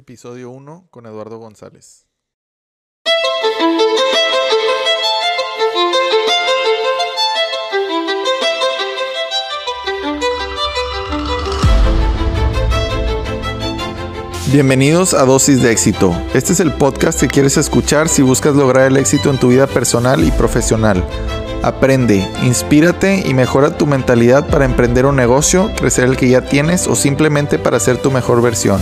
Episodio 1 con Eduardo González. Bienvenidos a Dosis de Éxito. Este es el podcast que quieres escuchar si buscas lograr el éxito en tu vida personal y profesional. Aprende, inspírate y mejora tu mentalidad para emprender un negocio, crecer el que ya tienes o simplemente para ser tu mejor versión.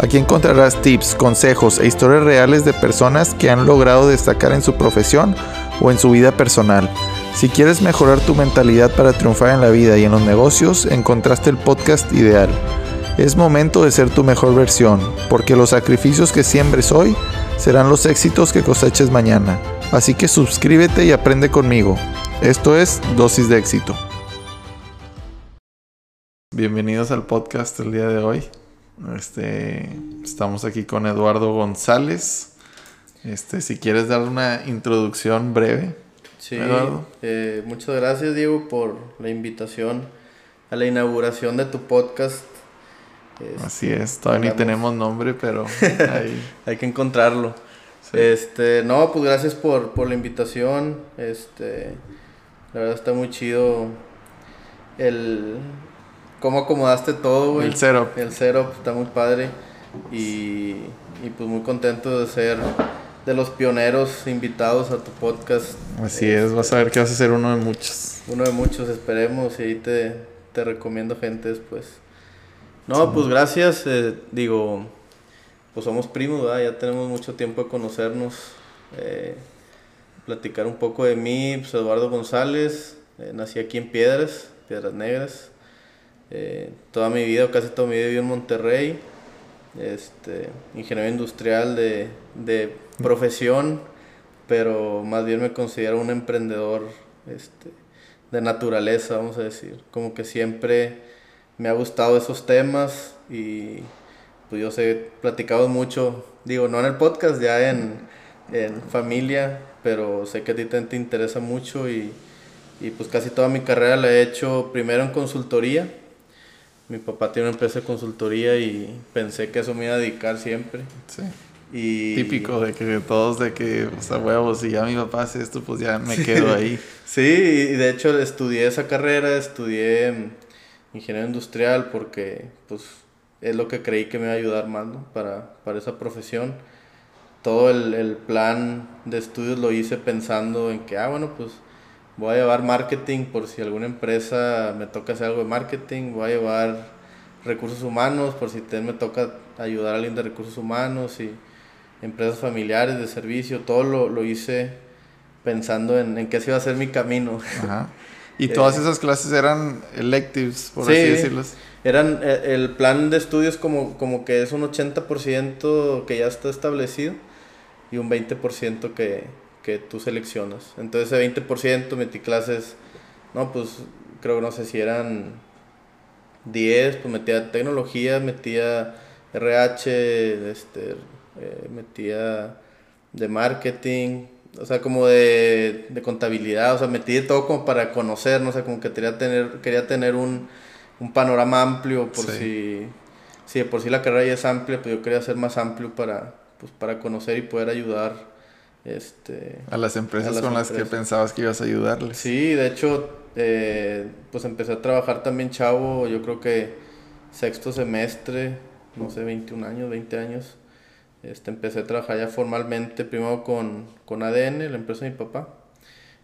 Aquí encontrarás tips, consejos e historias reales de personas que han logrado destacar en su profesión o en su vida personal. Si quieres mejorar tu mentalidad para triunfar en la vida y en los negocios, encontraste el podcast ideal. Es momento de ser tu mejor versión, porque los sacrificios que siembres hoy serán los éxitos que coseches mañana. Así que suscríbete y aprende conmigo. Esto es Dosis de Éxito. Bienvenidos al podcast el día de hoy. Este, estamos aquí con Eduardo González. Este, si quieres dar una introducción breve. Sí, eh, muchas gracias Diego por la invitación a la inauguración de tu podcast Así es, todavía ni tenemos nombre, pero hay que encontrarlo. Este, no, pues gracias por, por la invitación. Este, la verdad está muy chido el cómo acomodaste todo, güey. El setup. El setup está muy padre y, y pues muy contento de ser de los pioneros invitados a tu podcast. Así es, vas a ver que vas a ser uno de muchos. Uno de muchos, esperemos, y ahí te, te recomiendo gente después. No, pues gracias. Eh, digo, pues somos primos, ya tenemos mucho tiempo de conocernos. Eh, platicar un poco de mí, pues Eduardo González, eh, nací aquí en Piedras, Piedras Negras. Toda mi vida, casi toda mi vida viví en Monterrey. Este, ingeniero industrial de, de profesión, pero más bien me considero un emprendedor este, de naturaleza, vamos a decir. Como que siempre me ha gustado esos temas y pues yo sé, platicado mucho, digo, no en el podcast, ya en, en familia, pero sé que a ti te, interesa mucho y, y, pues casi toda mi carrera la he hecho primero en consultoría. Mi papá tiene una empresa de consultoría y pensé que eso me iba a dedicar siempre. Sí. Y... Típico de que todos de que, o sea, huevos, si ya mi papá hace esto, pues ya me quedo ahí. sí, y de hecho estudié esa carrera, estudié ingeniero industrial porque pues es lo que creí que me iba a ayudar más para, para esa profesión. Todo el, el, plan de estudios lo hice pensando en que, ah, bueno, pues voy a llevar marketing por si alguna empresa me toca hacer algo de marketing, voy a llevar recursos humanos por si me toca ayudar a alguien de recursos humanos y empresas familiares de servicio, todo lo, lo hice pensando en, en que ese iba a ser mi camino. Ajá. Y todas esas clases eran electives, por así decirlo. Eran eh, el plan de estudios como, como que es un 80% que ya está establecido y un 20% que, que tú seleccionas. Entonces ese 20% metí clases, no, pues creo que no sé si eran 10, pues metía tecnología, metía RH, este, eh, metía de marketing, o sea, como de, de contabilidad, o sea, metí todo como para conocer, no sé, como que quería tener, quería tener un, un panorama amplio por si, si de por sí la carrera ya es amplia, pues yo quería ser más amplio para, pues, para conocer y poder ayudar este, a las empresas con las que pensabas que ibas a ayudarles. Sí, de hecho, eh, pues empecé a trabajar también chavo, yo creo que sexto semestre, no sé, 21 años, 20 años. Este, empecé a trabajar ya formalmente, primero con, con ADN, la empresa de mi papá,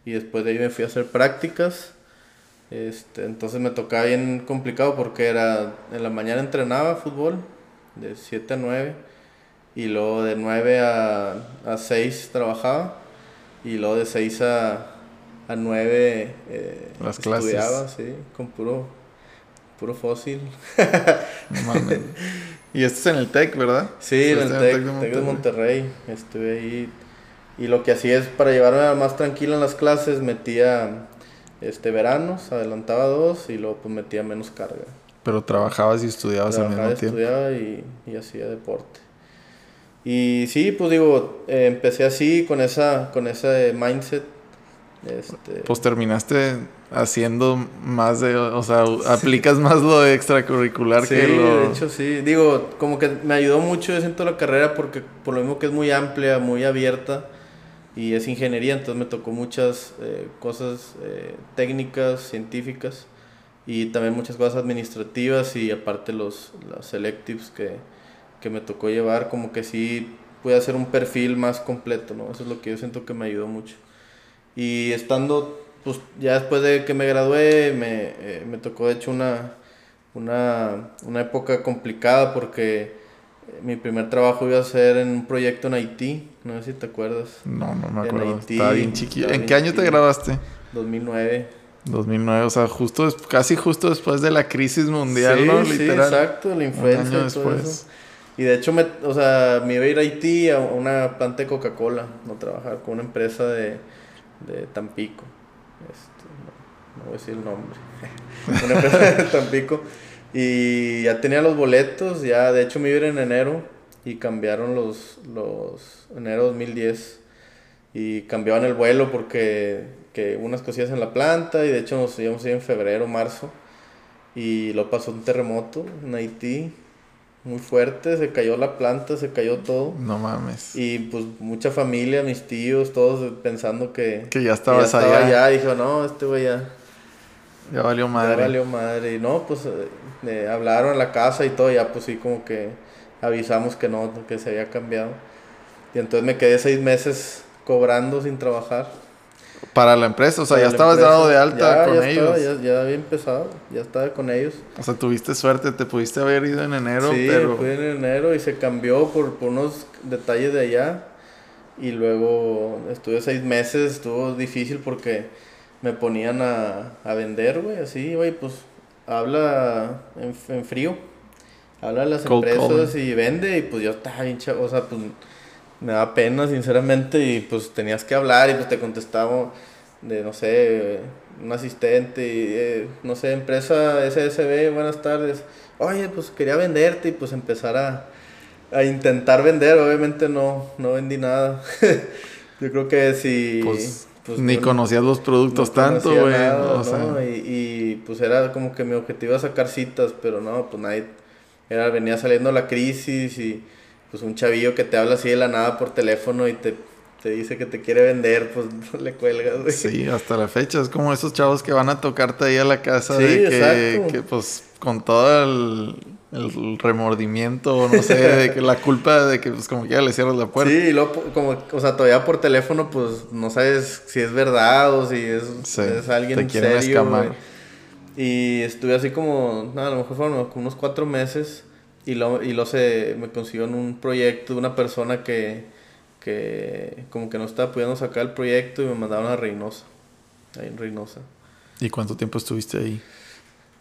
y después de ahí me fui a hacer prácticas. Este, entonces me tocaba bien complicado porque era en la mañana entrenaba fútbol de 7 a 9 y luego de 9 a, a 6 trabajaba y luego de 6 a, a 9 eh, Las estudiaba, clases. sí, con puro, puro fósil. Y esto es en el TEC, ¿verdad? Sí, en el TEC, de, Monterrey. Estuve ahí. Y lo que hacía es, para llevarme más tranquilo en las clases, metía este veranos, adelantaba dos y luego pues metía menos carga. Pero trabajabas y estudiabas al mismo tiempo. estudiaba y, y hacía deporte. Y sí, pues digo, eh, empecé así, con, esa, con ese mindset. Este, Pues terminaste haciendo más de, o sea, aplicas más lo extracurricular sí, que lo... de hecho sí. Digo, como que me ayudó mucho, yo siento la carrera porque por lo mismo que es muy amplia, muy abierta y es ingeniería, entonces me tocó muchas eh, cosas eh, técnicas, científicas y también muchas cosas administrativas y aparte los, los selectives que, que me tocó llevar, como que sí pude hacer un perfil más completo, ¿no? Eso es lo que yo siento que me ayudó mucho. Y estando, pues ya después de que me gradué, me, eh, me tocó de hecho una, una, una época complicada porque eh, mi primer trabajo iba a ser en un proyecto en Haití, no sé si te acuerdas. No, no me En acuerdo. Haití, Estaba bien chiquillo. ¿En qué año te graduaste? 2009. 2009, o sea, justo, casi justo después de la crisis mundial, sí, ¿no? sí, Literal. exacto, la influencia año y todo después. eso. Y de hecho, me, o sea, me iba a ir a Haití a una planta de Coca-Cola, no trabajar con una empresa de, de Tampico. Este, no, no voy a decir el nombre. una empresa de Tampico. Y ya tenía los boletos, ya de hecho me iba a ir en enero y cambiaron los, los enero 2010 y cambiaban el vuelo porque que unas cosillas en la planta y de hecho nos íbamos a ir en febrero, marzo y lo pasó un terremoto en Haití muy fuerte, se cayó la planta, se cayó todo No mames. y pues mucha familia, mis tíos, todos pensando que, Que ya que estabas estaba allá. allá. dijo, no, este güey ya, Ya valió ya madre. valió madre. Y no, pues eh, hablaron a la casa y todo, ya pues sí como que avisamos que no, que se había cambiado. Y entonces me quedé seis meses cobrando sin trabajar. Para la empresa, o sea, Para ya estabas empresa. dado de alta Ya, con ya ellos. estaba, ya, ya había empezado, ya estaba con ellos. O sea, tuviste suerte, te pudiste haber ido en enero, sí, pero... fui en enero y se cambió por, por unos detalles de allá. Y luego estuve seis meses, estuvo difícil porque me ponían a, a vender, güey, así, güey, pues habla en, en frío. Habla a las Cold empresas calling. y vende y pues yo estaba bien chavo, o sea, pues me da pena sinceramente y pues tenías que hablar y pues te contestaba de, no sé, un asistente y, eh, no sé, empresa SSB, buenas tardes. Oye, pues quería venderte y pues empezar a, a intentar vender, obviamente no, no vendí nada. yo creo que si... Pues, pues, ni no- conocías los productos no tanto, güey. O ¿no? y, y, pues era como que mi objetivo era sacar citas, pero no, pues nadie, era, venía saliendo la crisis y pues un chavillo que te habla así de la nada por teléfono y te, te dice que te quiere vender, pues le cuelgas, güey. sí, hasta la fecha. Es como esos chavos que van a tocarte ahí a la casa Sí, de que, pues, con todo el, el remordimiento, no sé, de que la culpa de que, pues, como que ya le cierras la puerta. Sí, y luego, como, o sea, todavía por teléfono, pues no sabes si es verdad o si es, Sí, es alguien te serio. escamar. Y estuve así como, no, a lo mejor fueron unos cuatro meses. Y luego y lo se me consiguió en un proyecto de una persona que, que como que no estaba pudiendo sacar el proyecto y me mandaron a Reynosa. Ahí en Reynosa. ¿Y cuánto tiempo estuviste ahí?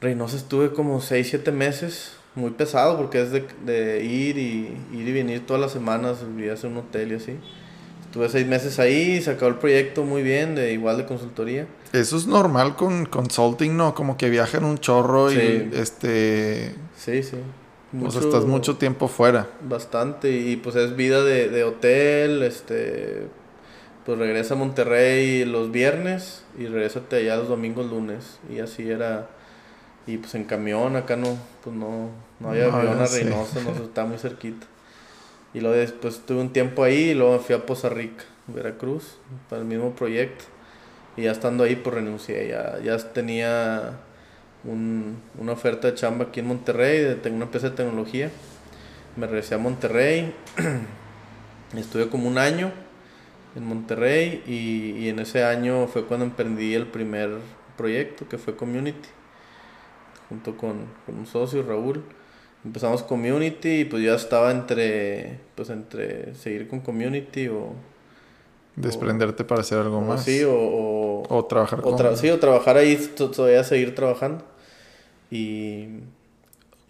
Reynosa estuve como 6, 7 meses, muy pesado porque es de, de ir y ir y venir todas las semanas, vivías en un hotel y así. Estuve 6 meses ahí, se acabó el proyecto muy bien, de igual de consultoría. Eso es normal con consulting, ¿no? Como que viajan un chorro Sí. y, este... Sí, sí. O sea, estás mucho tiempo fuera. Bastante, y pues es vida de, de hotel, este... Pues regresa a Monterrey los viernes y regrésate allá los domingos, lunes. Y así era... Y pues en camión, acá no, pues no, no había No, avión a sí. Reynosa, no está muy cerquita. Y luego después tuve un tiempo ahí y luego me fui a Poza Rica, Veracruz, para el mismo proyecto. Y ya estando ahí, pues renuncié. Ya, ya tenía un- una oferta de chamba aquí en Monterrey, de una empresa de tecnología. Me regresé a Monterrey. Estuve como un año en Monterrey y, y en ese año fue cuando emprendí el primer proyecto que fue Community, junto con, con un socio, Raúl. Empezamos Community y pues ya estaba entre, pues entre seguir con Community o... Desprenderte para hacer algo más. sí, o, o, O trabajar o con... tra- sí, o trabajar ahí, to- todavía seguir trabajando. Y...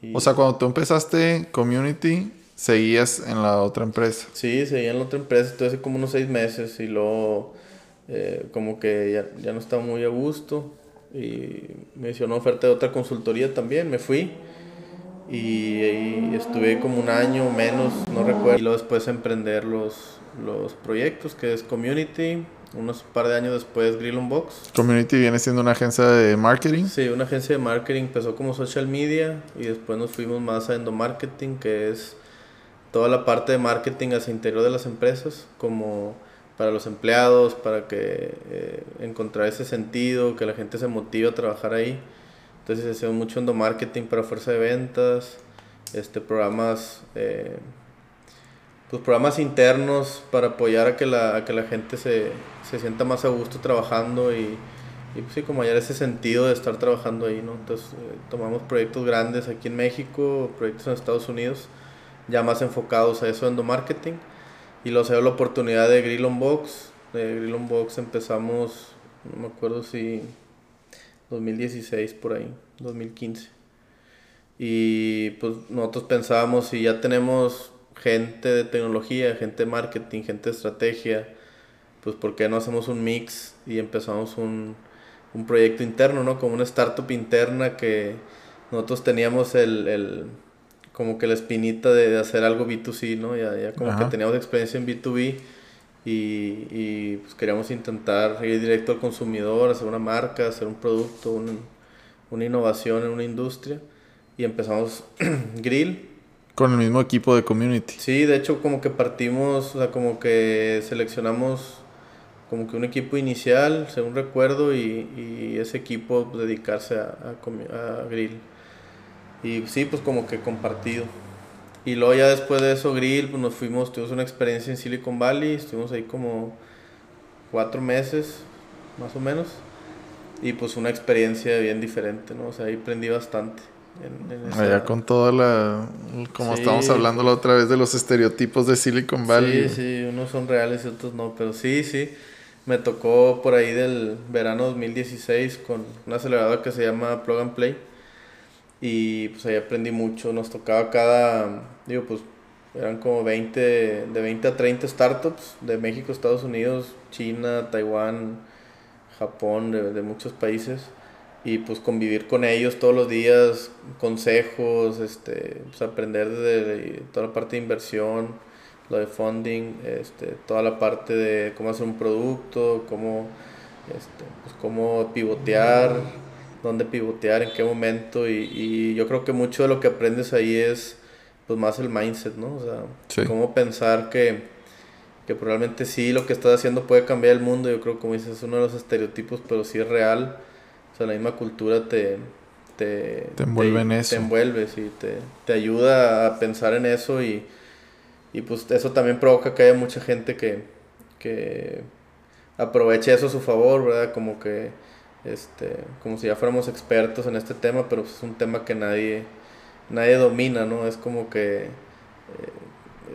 y- O sea, cuando tú empezaste Community, seguías en la otra empresa. Sí, seguía en la otra empresa, estuve hace como unos seis meses y luego eh, como que ya, ya no estaba muy a gusto y me hizo una oferta de otra consultoría también, me fui y, ahí estuve como un año menos, no recuerdo, y luego después emprender los, los proyectos que es Community unos par de años después Grill Box. Community viene siendo una agencia de marketing. Sí, una agencia de marketing. Empezó como social media y después nos fuimos más a endomarketing, que es toda la parte de marketing hacia interior de las empresas, como para los empleados, para que eh, encontrar ese sentido, que la gente se motive a trabajar ahí. Entonces hacemos mucho endomarketing para fuerza de ventas, este programas eh, pues programas internos para apoyar a que la, que la gente se, se, sienta más a gusto trabajando y, y pues sí, como hallar ese sentido de estar trabajando ahí, ¿no? Entonces eh, tomamos proyectos grandes aquí en México, proyectos en Estados Unidos, ya más enfocados a eso, endomarketing. Y luego se dio la oportunidad de Grill on Box. De Grill on Box empezamos, no me acuerdo si 2016 por ahí, 2015. Y pues nosotros pensábamos si ya tenemos gente de tecnología, gente de marketing, gente de estrategia, pues ¿por qué no hacemos un mix y empezamos un, un proyecto interno, ¿no? Como una startup interna que nosotros teníamos el, el como que la espinita de, de, hacer algo B2C, ¿no? Ya, ya como que teníamos experiencia en B2B y, y pues queríamos intentar ir directo al consumidor, hacer una marca, hacer un producto, un, una innovación en una industria y empezamos Grill con el mismo equipo de community. Sí, de hecho como que partimos, o sea, como que seleccionamos como que un equipo inicial, según recuerdo, y, y ese equipo pues, dedicarse a, a, Grill. Y sí, pues como que compartido. Y luego ya después de eso, Grill, pues nos fuimos, tuvimos una experiencia en Silicon Valley, estuvimos ahí como cuatro meses, más o menos. Y pues una experiencia bien diferente, ¿no? O sea, ahí aprendí bastante. En, en Allá con toda la. Como sí. estábamos hablando la otra vez de los estereotipos de Silicon Valley. Sí, sí, unos son reales y otros no, pero sí, sí. Me tocó por ahí del verano 2016 con una aceleradora que se llama Plug and Play. Y pues ahí aprendí mucho. Nos tocaba cada. Digo, pues eran como 20, de 20 a 30 startups de México, Estados Unidos, China, Taiwán, Japón, de, de muchos países y pues convivir con ellos todos los días, consejos, este, pues aprender de toda la parte de inversión, lo de funding, este, toda la parte de cómo hacer un producto, cómo, este, pues cómo pivotear, dónde pivotear, en qué momento y, y, yo creo que mucho de lo que aprendes ahí es pues más el mindset, ¿no? O sea, sí. cómo pensar que, que probablemente sí lo que estás haciendo puede cambiar el mundo, yo creo como dices es uno de los estereotipos, pero sí es real o sea, la misma cultura te... Te, te envuelve te, en eso. Te envuelve, sí, te, te ayuda a pensar en eso y, y pues eso también provoca que haya mucha gente que, que aproveche eso a su favor, ¿verdad? Como que, este, como si ya fuéramos expertos en este tema, pero es un tema que nadie, nadie domina, ¿no? Es como que eh,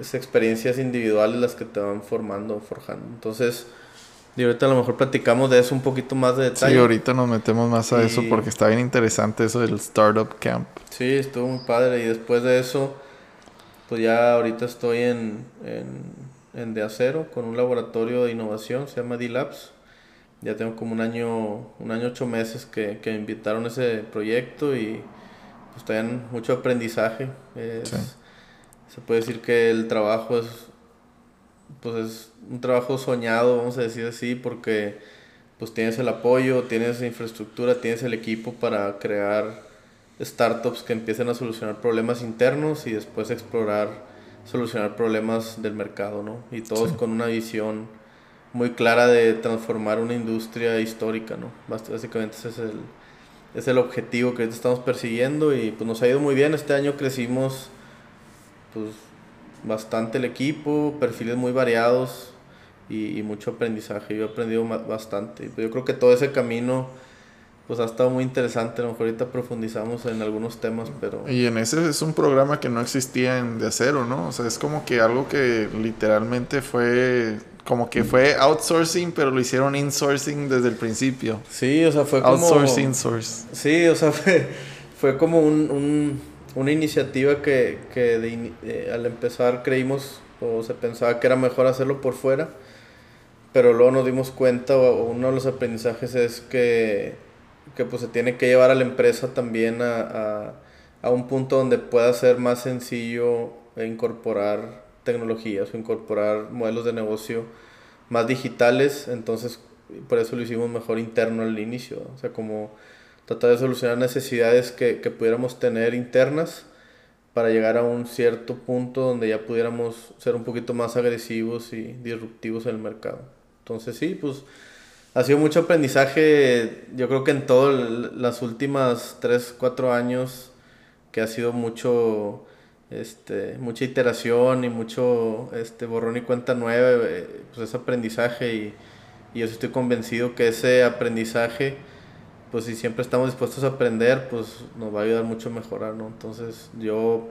es experiencias individuales las que te van formando, forjando. Entonces, y ahorita a lo mejor platicamos de eso un poquito más de detalle. Sí, ahorita nos metemos más a y... eso porque está bien interesante eso del Startup Camp. Sí, estuvo muy padre. Y después de eso, pues ya ahorita estoy en, en, en De Acero con un laboratorio de innovación, se llama D-Labs. Ya tengo como un año, un año, ocho meses que, que me invitaron a ese proyecto y pues también mucho aprendizaje. Es, sí. Se puede decir que el trabajo es pues es un trabajo soñado, vamos a decir así, porque pues tienes el apoyo, tienes la infraestructura, tienes el equipo para crear startups que empiecen a solucionar problemas internos y después explorar solucionar problemas del mercado, ¿no? Y todos sí. con una visión muy clara de transformar una industria histórica, ¿no? Básicamente ese es el, es el objetivo que estamos persiguiendo y pues nos ha ido muy bien. Este año crecimos pues bastante el equipo, perfiles muy variados y, y, mucho aprendizaje. Yo he aprendido bastante. Yo creo que todo ese camino pues ha estado muy interesante. A lo mejor ahorita profundizamos en algunos temas, pero... Y en ese es un programa que no existía en De Acero, ¿no? O sea, es como que algo que literalmente fue... Como que fue outsourcing, pero lo hicieron insourcing desde el principio. Sí, o sea, fue como... Outsourcing, source. Sí, o sea, fue, fue como un, un una iniciativa que, que eh, al empezar creímos o se pensaba que era mejor hacerlo por fuera, pero luego nos dimos cuenta, o, uno de los aprendizajes es que, que pues se tiene que llevar a la empresa también a, a, a un punto donde pueda ser más sencillo incorporar tecnologías o incorporar modelos de negocio más digitales, entonces por eso lo hicimos mejor interno al inicio, o sea, como tratar de solucionar necesidades que, que pudiéramos tener internas para llegar a un cierto punto donde ya pudiéramos ser un poquito más agresivos y disruptivos en el mercado. Entonces sí, pues ha sido mucho aprendizaje, yo creo que en todas las últimas 3, 4 años, que ha sido mucho, este, mucha iteración y mucho este, borrón y cuenta nueva, eh, pues es aprendizaje y yo estoy convencido que ese aprendizaje pues si siempre estamos dispuestos a aprender, pues nos va a ayudar mucho a mejorar, ¿no? Entonces yo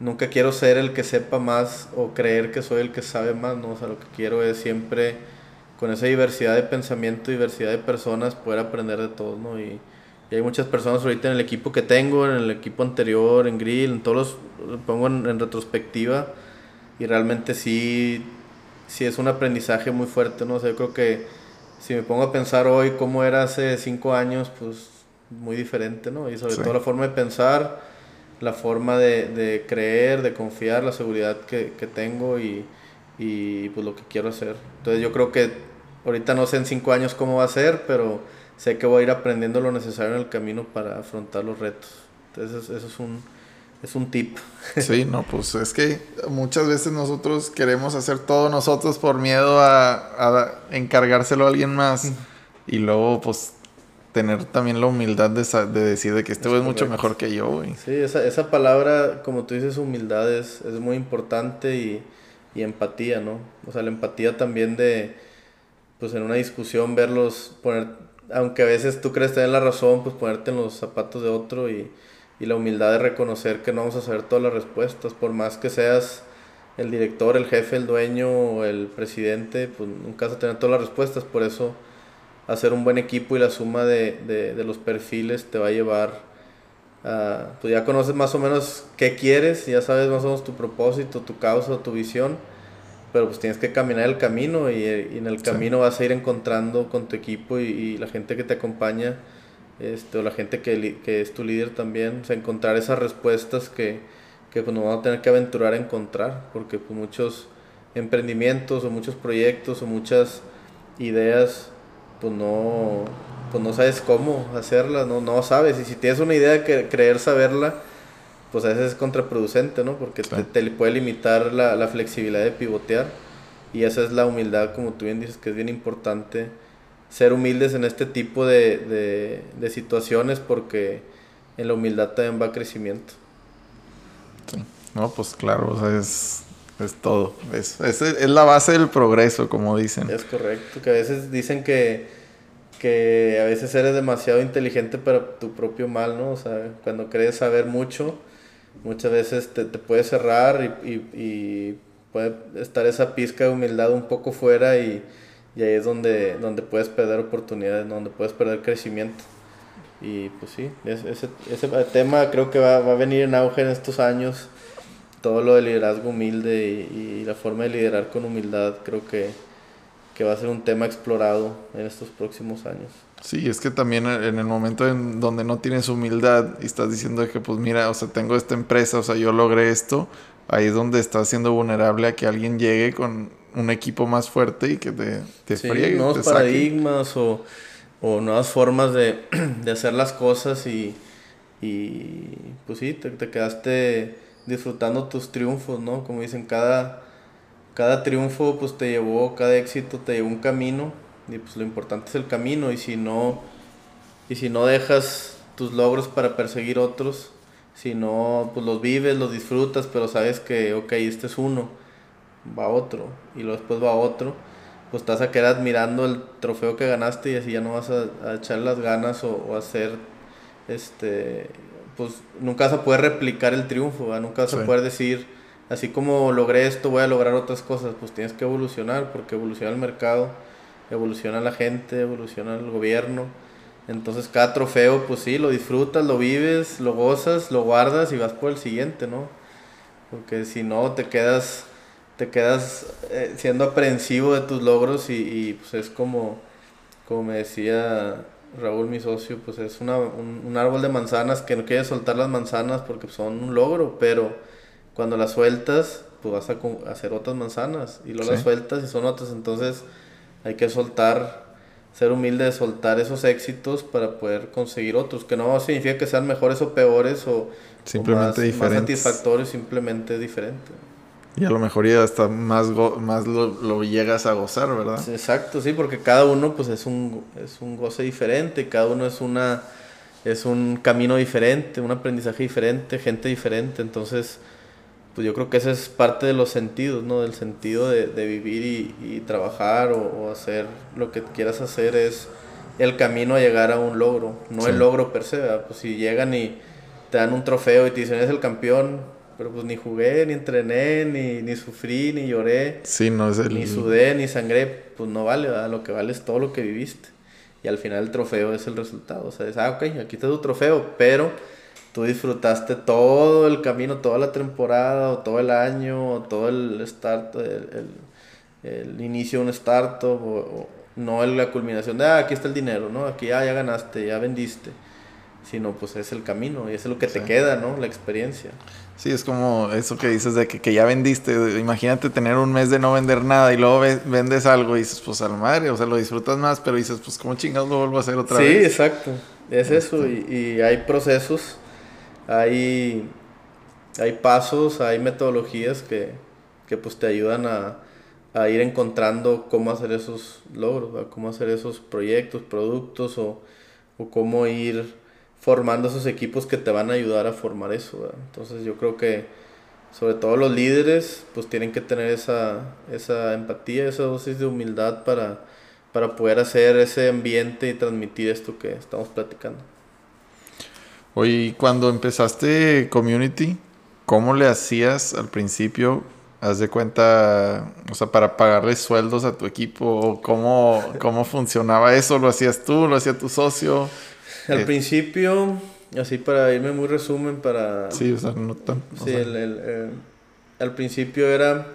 nunca quiero ser el que sepa más o creer que soy el que sabe más, ¿no? O sea, lo que quiero es siempre con esa diversidad de pensamiento, diversidad de personas, poder aprender de todos, ¿no? Y, hay muchas personas ahorita en el equipo que tengo, en el equipo anterior, en Grill, en todos los, pongo en, en retrospectiva y realmente sí, sí es un aprendizaje muy fuerte, ¿no? O sea, yo creo que si me pongo a pensar hoy cómo era hace cinco años, pues muy diferente, ¿no? Y sobre todo la forma de pensar, la forma de, de creer, de confiar, la seguridad que, que tengo y, y, pues lo que quiero hacer. Entonces yo creo que ahorita no sé en cinco años cómo va a ser, pero sé que voy a ir aprendiendo lo necesario en el camino para afrontar los retos. Entonces eso es un, es un tip. Sí, no, pues es que muchas veces nosotros queremos hacer todo nosotros por miedo a, a encargárselo a alguien más y luego pues tener también la humildad de, de decir de que este es, mucho mejor que yo, güey. Sí, esa, esa palabra, como tú dices, humildad es, es muy importante y, y, empatía, ¿no? O sea, la empatía también de, pues en una discusión verlos, poner, aunque a veces tú crees tener la razón, pues ponerte en los zapatos de otro y y la humildad de reconocer que no vamos a saber todas las respuestas, por más que seas el director, el jefe, el dueño o el presidente, pues nunca vas a tener todas las respuestas, por eso hacer un buen equipo y la suma de, de, de los perfiles te va a llevar a, pues ya conoces más o menos qué quieres, ya sabes más o menos tu propósito, tu causa, tu visión, pero pues tienes que caminar el camino y, y en el camino vas a ir encontrando con tu equipo y, y la gente que te acompaña este, o la gente que, que, es tu líder también, o sea, encontrar esas respuestas que, que pues, nos vamos a tener que aventurar a encontrar, porque pues, muchos emprendimientos o muchos proyectos o muchas ideas, pues no, pues no sabes cómo hacerlas, no, no sabes, y si tienes una idea que creer saberla, pues a veces es contraproducente, ¿no? Porque te, te, puede limitar la, la flexibilidad de pivotear, y esa es la humildad, como tú bien dices, que es bien importante ser humildes en este tipo de, de, situaciones porque en la humildad también va crecimiento. Sí. No, pues claro, o sea, es, es todo. Es, es, es, la base del progreso, como dicen. Es correcto, que a veces dicen que, que a veces eres demasiado inteligente para tu propio mal, ¿no? O sea, cuando crees saber mucho, muchas veces te, te puedes cerrar y, y, y puede estar esa pizca de humildad un poco fuera y y ahí es donde, donde puedes perder oportunidades, donde puedes perder crecimiento. Y pues sí, ese, ese tema creo que va, va, a venir en auge en estos años. Todo lo de liderazgo humilde y, la forma de liderar con humildad creo que, que, va a ser un tema explorado en estos próximos años. Sí, es que también en el momento en donde no tienes humildad y estás diciendo que pues mira, o sea, tengo esta empresa, o sea, yo logré esto, ahí es donde estás siendo vulnerable a que alguien llegue con un equipo más fuerte y que te, te sí, Nuevos paradigmas o, o, nuevas formas de, de, hacer las cosas y, y pues sí, te, te, quedaste disfrutando tus triunfos, ¿no? Como dicen, cada, cada triunfo pues te llevó, cada éxito te llevó un camino y pues lo importante es el camino y si no, y si no dejas tus logros para perseguir otros, si no, pues los vives, los disfrutas, pero sabes que, ok, este es uno va otro y luego después va otro, pues estás a quedar admirando el trofeo que ganaste y así ya no vas a, echar las ganas o, hacer, este, pues nunca vas a poder replicar el triunfo, nunca vas a poder decir, así como logré esto, voy a lograr otras cosas, pues tienes que evolucionar porque evoluciona el mercado, evoluciona la gente, evoluciona el gobierno. Entonces cada trofeo, pues sí, lo disfrutas, lo vives, lo gozas, lo guardas y vas por el siguiente, ¿no? Porque si no, te quedas te quedas eh, siendo aprensivo de tus logros y, y, pues es como, como me decía Raúl, mi socio, pues es una, un, un, árbol de manzanas que no quieres soltar las manzanas porque son un logro, pero cuando las sueltas, pues vas a hacer otras manzanas y luego las sueltas y son otras. Entonces hay que soltar, ser humilde de soltar esos éxitos para poder conseguir otros. Que no significa que sean mejores o peores o, simplemente más, más, satisfactorios, simplemente diferente. Y a lo mejor ya hasta más, más lo, lo, llegas a gozar, ¿verdad? Exacto, sí, porque cada uno pues es un, es un goce diferente, cada uno es una es un camino diferente, un aprendizaje diferente, gente diferente, entonces pues yo creo que ese es parte de los sentidos, ¿no? Del sentido de, de vivir y, y trabajar o, hacer lo que quieras hacer es el camino a llegar a un logro, no el logro per se, pues si llegan y te dan un trofeo y te dicen es el campeón, pero pues ni jugué, ni entrené, ni, ni sufrí, ni lloré, sí, no es el... ni sudé, ni sangré, pues no vale, ¿verdad? lo que vale es todo lo que viviste y al final el trofeo es el resultado. O sea, es, ah, ok, aquí está tu trofeo, pero tú disfrutaste todo el camino, toda la temporada, o todo el año, o todo el start, el, el, inicio de un startup, o, no la culminación de, ah, aquí está el dinero, ¿no? Aquí ah, ya ganaste, ya vendiste. Sino pues es el camino y es lo que te queda, ¿no? La experiencia. Sí, es como eso que dices de que, que, ya vendiste. Imagínate tener un mes de no vender nada y luego vendes algo y dices, pues a la madre, o sea, lo disfrutas más, pero dices, pues ¿cómo chingados lo vuelvo a hacer otra vez? Sí, exacto. Es eso. Y, y, hay procesos, hay, hay pasos, hay metodologías que, que pues te ayudan a, a, ir encontrando cómo hacer esos logros, cómo hacer esos proyectos, productos o, o cómo ir formando esos equipos que te van a ayudar a formar eso. Entonces yo creo que sobre todo los líderes pues tienen que tener esa, esa empatía, esa dosis de humildad para, para poder hacer ese ambiente y transmitir esto que estamos platicando. Oye, cuando empezaste Community, ¿cómo le hacías al principio? Haz de cuenta, o sea, para pagarle sueldos a tu equipo, ¿cómo, cómo funcionaba eso? ¿Lo hacías tú? ¿Lo hacía tu socio? Al principio, así para irme muy resumen, para... Sí, o sea, no tan... Sí, el, el, al principio era,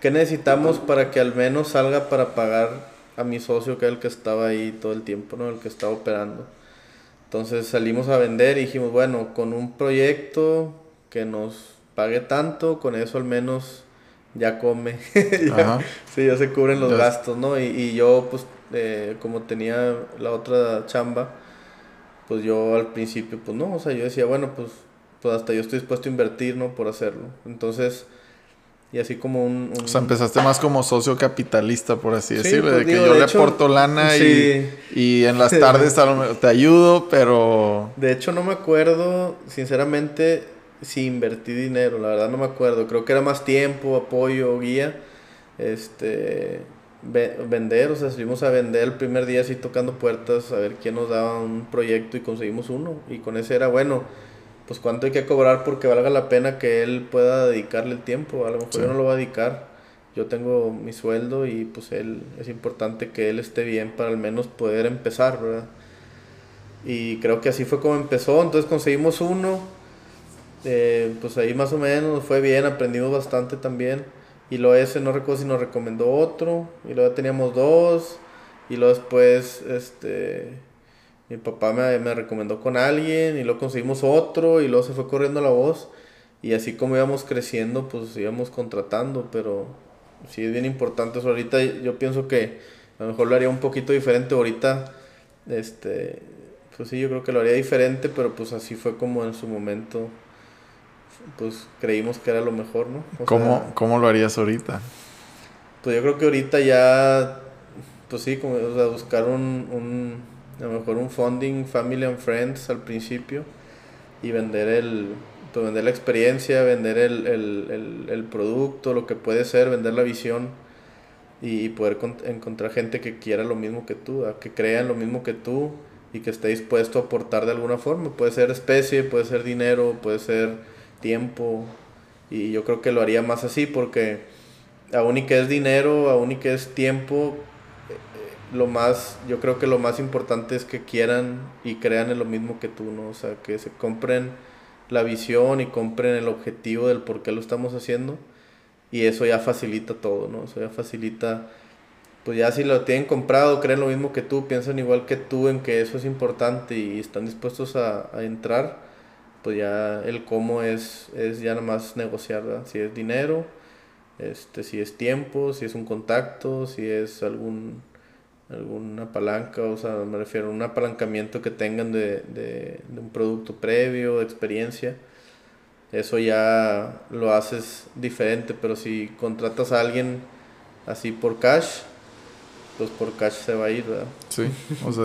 ¿qué necesitamos para que al menos salga para pagar a mi socio, que era el que estaba ahí todo el tiempo, ¿no? El que estaba operando. Entonces salimos a vender y dijimos, bueno, con un proyecto que nos pague tanto, con eso al menos ya come. sí, ya se cubren los gastos, ¿no? Y, y yo, pues, eh, como tenía la otra chamba, pues yo al principio, pues no, o sea, yo decía, bueno, pues, pues hasta yo estoy dispuesto a invertir, ¿no? Por hacerlo. Entonces, y así como un... O sea, empezaste más como socio capitalista, por así decirlo, pues, de que yo le aporto lana y, y, en las tardes te ayudo, pero... De hecho, no me acuerdo, sinceramente, si invertí dinero, la verdad no me acuerdo. Creo que era más tiempo, apoyo, guía. Este vender, o sea, salimos a vender el primer día así tocando puertas, a ver quién nos daba un proyecto y conseguimos uno. Y con ese era, bueno, pues cuánto hay que cobrar porque valga la pena que él pueda dedicarle el tiempo. A lo mejor yo no lo va a dedicar, yo tengo mi sueldo y pues él, es importante que él esté bien para al menos poder empezar, ¿verdad? Y creo que así fue como empezó, entonces conseguimos uno, eh, pues ahí más o menos fue bien, aprendimos bastante también y luego ese no recuerdo si nos recomendó otro. Y luego teníamos dos. Y luego después, este, mi papá me, me recomendó con alguien. Y luego conseguimos otro. Y luego se fue corriendo la voz. Y así como íbamos creciendo, pues íbamos contratando. Pero sí es bien importante eso. Ahorita yo pienso que a lo mejor lo haría un poquito diferente. Ahorita, este, pues sí, yo creo que lo haría diferente. Pero pues así fue como en su momento pues creímos que era lo mejor, ¿no? ¿Cómo, lo harías ahorita? Pues yo creo que ahorita ya, pues sí, como, o sea, buscar un, un, a lo mejor un funding, family and friends al principio y vender el, pues vender la experiencia, vender el, el, el, producto, lo que puede ser, vender la visión y, poder encontrar gente que quiera lo mismo que tú, que crea en lo mismo que tú y que esté dispuesto a aportar de alguna forma. Puede ser especie, puede ser dinero, puede ser tiempo. Y yo creo que lo haría más así porque aún y que es dinero, aún y que es tiempo, eh, lo más, yo creo que lo más importante es que quieran y crean en lo mismo que tú, ¿no? O sea, que se compren la visión y compren el objetivo del por qué lo estamos haciendo. Y eso ya facilita todo, ¿no? Eso ya facilita, pues ya si lo tienen comprado, creen lo mismo que tú, piensan igual que tú en que eso es importante y están dispuestos a, a entrar, pues ya el cómo es, es ya nada más negociar, Si es dinero, este, si es tiempo, si es un contacto, si es algún alguna palanca, o sea, me refiero a un apalancamiento que tengan de, de, de un producto previo, de experiencia eso ya lo haces diferente, pero si contratas a alguien así por cash, pues por cash se va a ir, ¿verdad? Sí, o sea,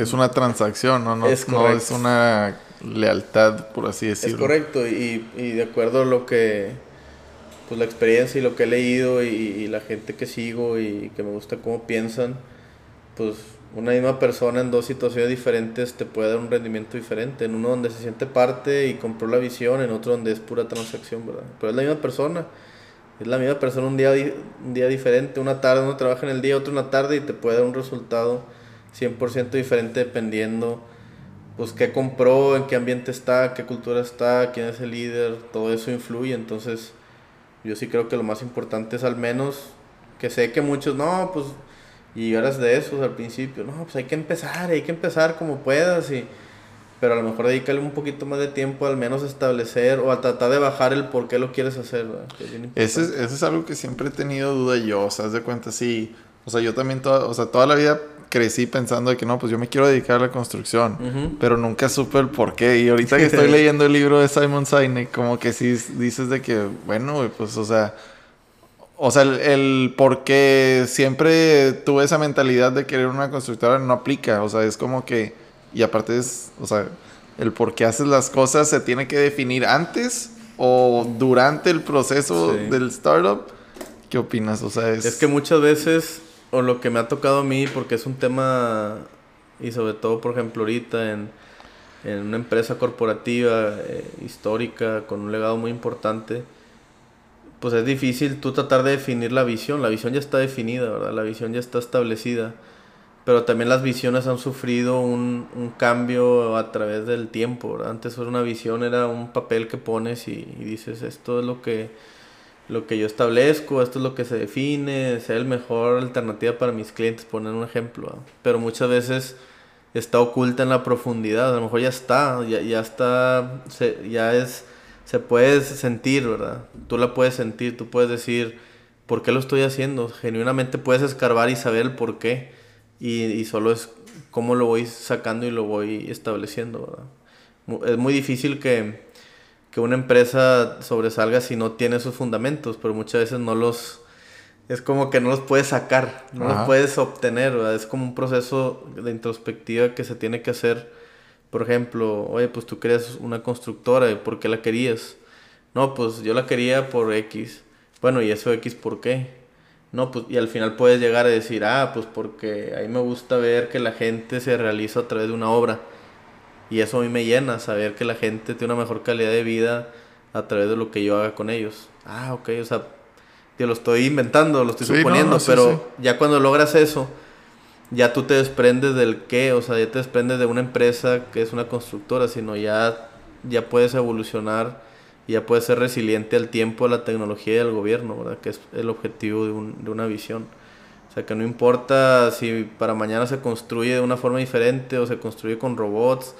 es, una transacción, ¿no? No es, no es una lealtad, por así decirlo. Es correcto, y, y de acuerdo a lo que, pues la experiencia y lo que he leído y, y la gente que sigo y que me gusta cómo piensan, pues una misma persona en dos situaciones diferentes te puede dar un rendimiento diferente. En uno donde se siente parte y compró la visión, en otro donde es pura transacción, ¿verdad? Pero es la misma persona. Es la misma persona un día, un día diferente. Una tarde uno trabaja en el día, otro en la tarde y te puede dar un resultado 100% diferente dependiendo pues qué compró, en qué ambiente está, qué cultura está, quién es el líder, todo eso influye. Entonces yo sí creo que lo más importante es al menos que sé que muchos, no, pues y eras de esos al principio, no, pues hay que empezar, hay que empezar como puedas, y, pero a lo mejor dedícale un poquito más de tiempo al menos establecer o a tratar de bajar el por qué lo quieres hacer. Ese es, eso es algo que siempre he tenido duda yo, o sea, de cuenta, sí, o sea, yo también, toda, o sea, toda la vida crecí pensando de que no, pues yo me quiero dedicar a la construcción, pero nunca supe el por qué. Y ahorita que estoy leyendo el libro de Simon Sinek, como que sí dices de que, bueno, pues, o sea, o sea, el, por qué siempre tuve esa mentalidad de querer una constructora no aplica. O sea, es como que. Y aparte es. O sea, el por qué haces las cosas se tiene que definir antes o durante el proceso del startup. ¿Qué opinas? O sea, es. Es que muchas veces. O lo que me ha tocado a mí, porque es un tema. Y sobre todo, por ejemplo, ahorita en, en una empresa corporativa eh, histórica con un legado muy importante pues es difícil tú tratar de definir la visión. La visión ya está definida, ¿verdad? La visión ya está establecida. Pero también las visiones han sufrido un, un cambio a través del tiempo, ¿verdad? Antes una visión, era un papel que pones y, dices, esto es lo que, lo que yo establezco, esto es lo que se define, sea el mejor alternativa para mis clientes, poner un ejemplo. Pero muchas veces está oculta en la profundidad, a lo mejor ya está, ya, ya está, ya es se puede sentir, ¿verdad? Tú la puedes sentir, tú puedes decir, ¿por qué lo estoy haciendo? Genuinamente puedes escarbar y saber el por qué. Y, solo es cómo lo voy sacando y lo voy estableciendo, ¿verdad? Es muy difícil que, que una empresa sobresalga si no tiene esos fundamentos, pero muchas veces no los... Es como que no los puedes sacar, no los puedes obtener, ¿verdad? Es como un proceso de introspectiva que se tiene que hacer por ejemplo, oye, pues tú querías una constructora, ¿por qué la querías? No, pues yo la quería por X. Bueno, ¿y eso X por qué? No, pues, y al final puedes llegar a decir, ah, pues porque a mí me gusta ver que la gente se realiza a través de una obra. Y eso a mí me llena, saber que la gente tiene una mejor calidad de vida a través de lo que yo haga con ellos. Ah, ok, o sea, yo lo estoy inventando, lo estoy suponiendo, pero ya cuando logras eso, ya tú te desprendes del qué, o sea, ya te desprendes de una empresa que es una constructora, sino ya, ya puedes evolucionar y ya puedes ser resiliente al tiempo, a la tecnología y al gobierno, ¿verdad? Que es el objetivo de, un, de una visión. O sea, que no importa si para mañana se construye de una forma diferente o se construye con robots,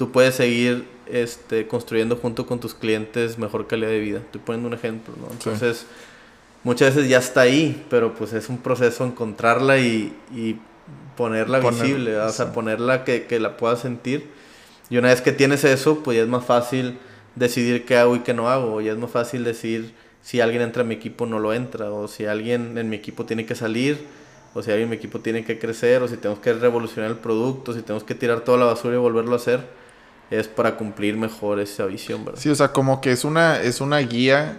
tú puedes seguir este, construyendo junto con tus clientes mejor calidad de vida. Estoy poniendo un ejemplo, ¿no? Entonces, muchas veces ya está ahí, pero pues es un proceso encontrarla y, y ponerla visible, o sea, ponerla que, que, la puedas sentir. Y una vez que tienes eso, pues ya es más fácil decidir qué hago y qué no hago. Ya es más fácil decir si alguien entra en mi equipo no lo entra, o si alguien en mi equipo tiene que salir, o si alguien en mi equipo tiene que crecer, o si tenemos que revolucionar el producto, si tenemos que tirar toda la basura y volverlo a hacer, es para cumplir mejor esa visión, ¿verdad? Sí, o sea, como que es una, es una guía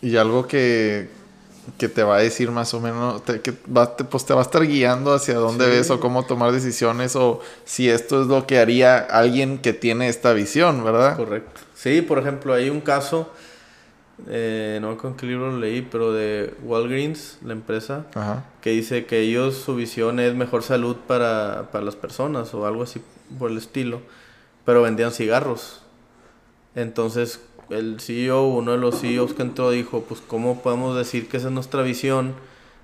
y algo que, que te va a decir más o menos, que va, te, pues te va a estar guiando hacia dónde ves o cómo tomar decisiones o si esto es lo que haría alguien que tiene esta visión, ¿verdad? Correcto. Sí, por ejemplo, hay un caso, eh, no con qué libro lo leí, pero de Walgreens, la empresa, que dice que ellos, su visión es mejor salud para, para las personas o algo así por el estilo, pero vendían cigarros. Entonces, el CEO, uno de los CEOs que entró, dijo, pues ¿cómo podemos decir que esa es nuestra visión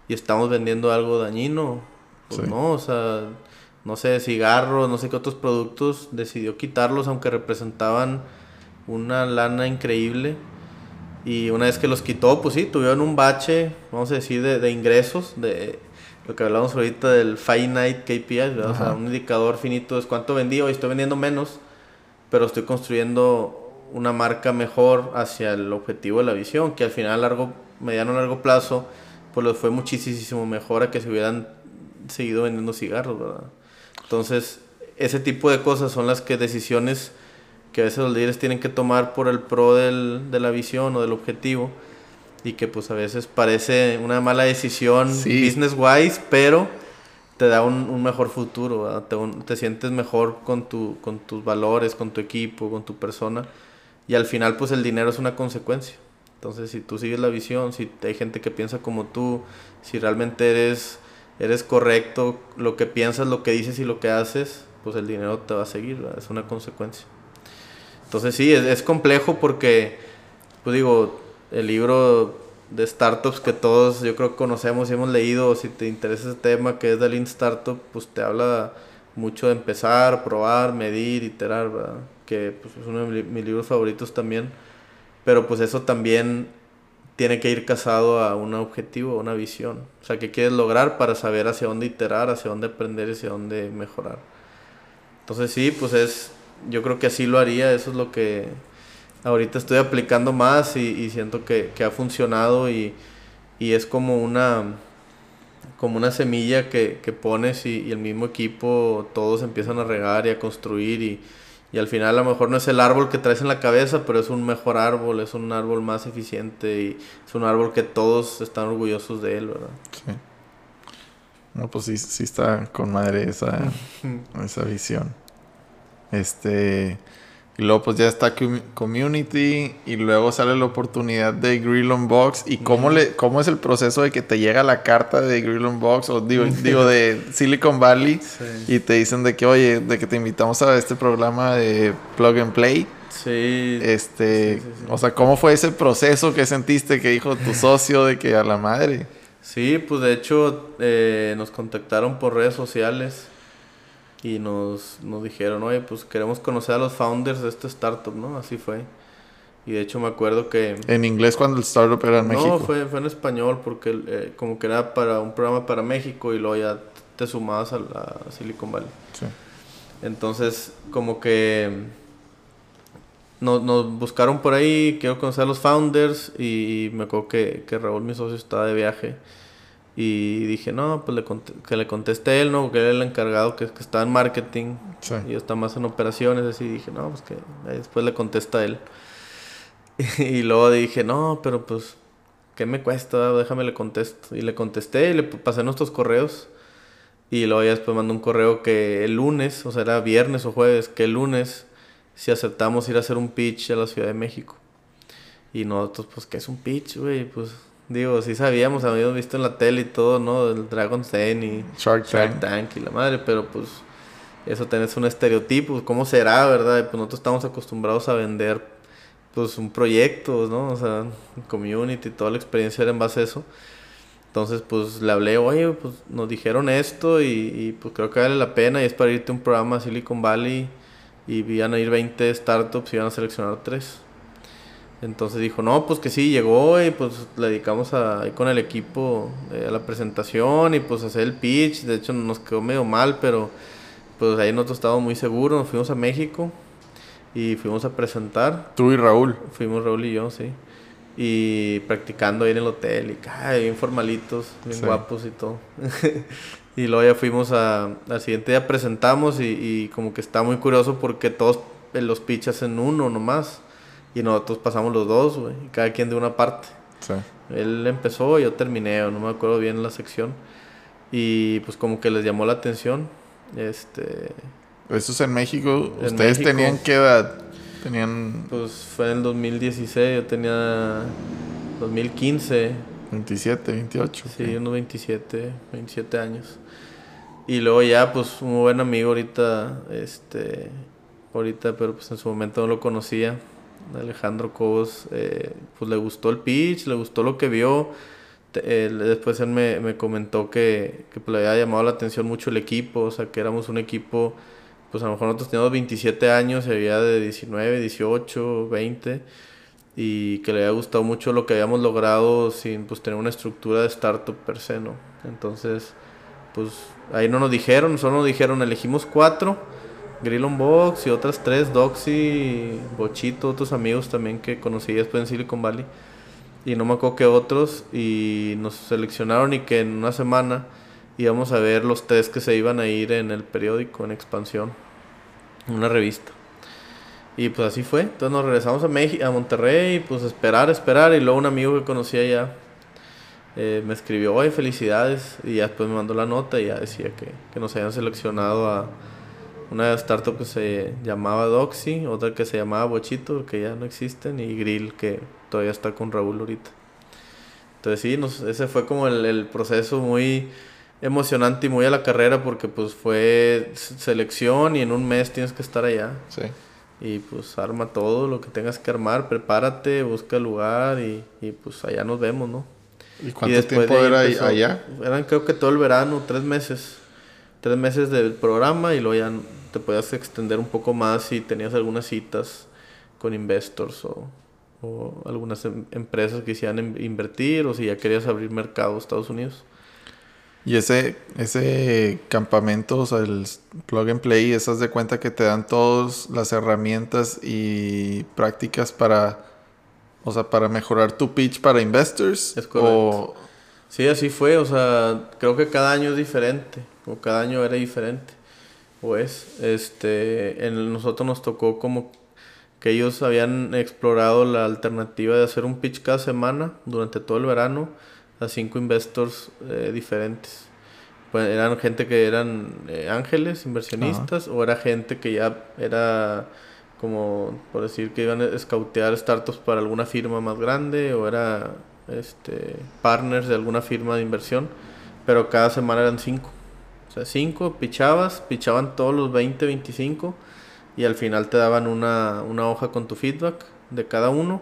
y estamos vendiendo algo dañino? Pues no, o sea, no sé, cigarros, no sé qué otros productos, decidió quitarlos aunque representaban una lana increíble. Y una vez que los quitó, pues sí, tuvieron un bache, vamos a decir, de, de ingresos, de lo que hablamos ahorita del finite KPI, o sea, un indicador finito es cuánto vendí, hoy estoy vendiendo menos, pero estoy construyendo una marca mejor hacia el objetivo de la visión, que al final a largo, mediano largo plazo, pues les fue muchísimo mejor a que se hubieran seguido vendiendo cigarros, ¿verdad? Entonces, ese tipo de cosas son las que decisiones que a veces los líderes tienen que tomar por el pro del, de la visión o del objetivo y que pues a veces parece una mala decisión business wise, pero te da un, mejor futuro, te, te, sientes mejor con, tu, con tus valores, con tu equipo, con tu persona y al final pues el dinero es una consecuencia. Entonces si tú sigues la visión, si hay gente que piensa como tú, si realmente eres, eres correcto, lo que piensas, lo que dices y lo que haces, pues el dinero te va a seguir, es una consecuencia. Entonces sí, es, complejo porque, pues digo, el libro de startups que todos yo creo que conocemos y hemos leído, si te interesa ese tema que es de Lean Startup, pues te habla mucho de empezar, probar, medir, iterar, ¿verdad? que pues, es uno de mis libros favoritos también, pero pues eso también tiene que ir casado a un objetivo, a una visión, o sea, qué quieres lograr para saber hacia dónde iterar, hacia dónde aprender y hacia dónde mejorar. Entonces sí, pues es, yo creo que así lo haría, eso es lo que ahorita estoy aplicando más y, siento que, ha funcionado y, es como una, como una semilla que, pones y, el mismo equipo todos empiezan a regar y a construir y, al final a lo mejor no es el árbol que traes en la cabeza, pero es un mejor árbol, es un árbol más eficiente y es un árbol que todos están orgullosos de él, ¿verdad? Sí. No, pues sí, sí está con madre esa, esa visión. Este. Y luego pues ya está Community y luego sale la oportunidad de Grill on Box. ¿Y cómo, le, cómo es el proceso de que te llega la carta de Grill on Box o digo, digo de Silicon Valley y te dicen de que, oye, de que te invitamos a este programa de Plug and Play? Sí. Este, o sea, ¿cómo fue ese proceso que sentiste que dijo tu socio de que a la madre? Sí, pues de hecho eh, nos contactaron por redes sociales y nos, nos dijeron, oye, pues queremos conocer a los founders de este startup, ¿no? Así fue. Y de hecho me acuerdo que... ¿En inglés cuando el startup era en México? No, fue, fue en español porque eh, como que era para un programa para México y luego ya te sumabas a la Silicon Valley. Sí. Entonces, como que nos, nos, buscaron por ahí, quiero conocer a los founders y me acuerdo que, que Raúl, mi socio, estaba de viaje y dije, no, pues le que le conteste él, ¿no? Porque él era el encargado que, que está en marketing y yo está más en operaciones. Así dije, no, pues que después le contesta él. y luego dije, no, pero pues, ¿qué me cuesta? Déjame le contesto. Y le contesté y le pasé nuestros correos. Y luego ya después mandó un correo que el lunes, o sea, era viernes o jueves, que el lunes, si aceptamos ir a hacer un pitch a la Ciudad de México. Y nosotros, pues, ¿qué es un pitch, güey? Pues Digo, sí sabíamos, habíamos visto en la tele y todo, ¿no? El Dragon's Den y Shark, Tank. y la madre, pero pues eso tenés un estereotipo, ¿cómo será, verdad? Pues nosotros estamos acostumbrados a vender pues un proyecto, ¿no? O sea, community, toda la experiencia era en base a eso. Entonces, pues le hablé, oye, pues nos dijeron esto y, y pues creo que vale la pena y es para irte a un programa Silicon Valley y iban a ir 20 startups y iban a seleccionar 3. Entonces dijo, no, pues que sí, llegó y pues le dedicamos a, ahí con el equipo eh, a la presentación y pues hacer el pitch. De hecho nos quedó medio mal, pero pues ahí nosotros estábamos muy seguros. Nos fuimos a México y fuimos a presentar. Tú y Raúl. Fuimos Raúl y yo, sí. Y practicando ahí en el hotel y ay, bien formalitos, bien guapos y todo. y luego ya fuimos a, al siguiente día presentamos y, y como que está muy curioso porque todos los pitches en uno nomás. Y nosotros pasamos los dos, güey, cada quien de una parte. Sí. Él empezó, yo terminé, no me acuerdo bien la sección. Y pues como que les llamó la atención. Este. Eso es en México. ¿Ustedes tenían qué edad? Tenían. Pues fue en el 2016, yo tenía 2015. 27, 28. Sí, unos 27, 27 años. Y luego ya, pues, un buen amigo ahorita, este, ahorita, pero pues en su momento no lo conocía Alejandro Cobos, eh, pues le gustó el pitch, le gustó lo que vio. después él me, comentó que, que pues, le había llamado la atención mucho el equipo, o sea, que éramos un equipo pues a lo mejor nosotros teníamos 27 años había de 19, 18, 20 y que le había gustado mucho lo que habíamos logrado sin pues tener una estructura de startup per se. Entonces, pues ahí no nos dijeron, solo nos dijeron elegimos cuatro, Grill on Box y otras tres, Doxy, Bochito, otros amigos también que conocí después en Silicon Valley y no me acuerdo que otros y nos seleccionaron y que en una semana íbamos a ver los test que se iban a ir en el periódico en expansión, una revista. Y pues así fue. Entonces nos regresamos a México, a Monterrey, y pues esperar, esperar. Y luego un amigo que conocía allá eh, me escribió, oye, felicidades. Y ya después me mandó la nota y ya decía que, que nos habían seleccionado a una startup que se llamaba Doxy, otra que se llamaba Bochito, que ya no existen, y Grill, que todavía está con Raúl ahorita. Entonces sí, nos, ese fue como el, el proceso muy emocionante y muy a la carrera porque pues fue selección y en un mes tienes que estar allá. Sí. Y pues arma todo lo que tengas que armar, prepárate, busca el lugar y, y pues allá nos vemos, ¿no? ¿Y cuánto tiempo era allá? Eran creo que todo el verano, tres meses. Tres meses del programa y luego ya te podías extender un poco más si tenías algunas citas con investors o, o algunas em, empresas que quisieran invertir o si ya querías abrir mercado Estados Unidos. Y ese, ese campamento, o sea, el plug and play, esas de cuenta que te dan todas las herramientas y prácticas para, o sea, para mejorar tu pitch para investors. Es correcto. Sí, así fue, o sea, creo que cada año es diferente, o cada año era diferente, o es, este, en nosotros nos tocó como que ellos habían explorado la alternativa de hacer un pitch cada semana durante todo el verano a cinco investors eh, diferentes. Pues eran gente que eran eh, ángeles, inversionistas, o era gente que ya era como, por decir, que iban a escautear startups para alguna firma más grande, o era este, partners de alguna firma de inversión, pero cada semana eran cinco. O sea, cinco, pichabas, pichaban todos los 20, 25, y al final te daban una, una hoja con tu feedback de cada uno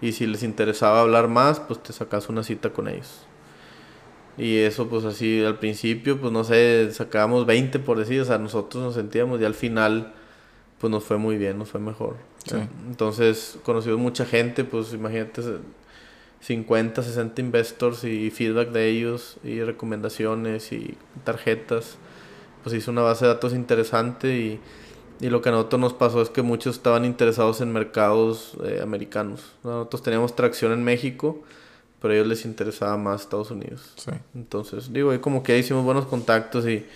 y si les interesaba hablar más, pues te sacas una cita con ellos. Y eso pues así al principio, pues no sé, sacábamos 20 por decir, o sea, nosotros nos sentíamos y al final pues nos fue muy bien, nos fue mejor. Entonces conocimos mucha gente, pues imagínate 50, 60 investors y feedback de ellos y recomendaciones y tarjetas. Pues hizo una base de datos interesante y y lo que a nosotros nos pasó es que muchos estaban interesados en mercados eh, americanos. Nosotros teníamos tracción en México, pero a ellos les interesaba más Estados Unidos. Sí. Entonces, digo, ahí como que ahí hicimos buenos contactos y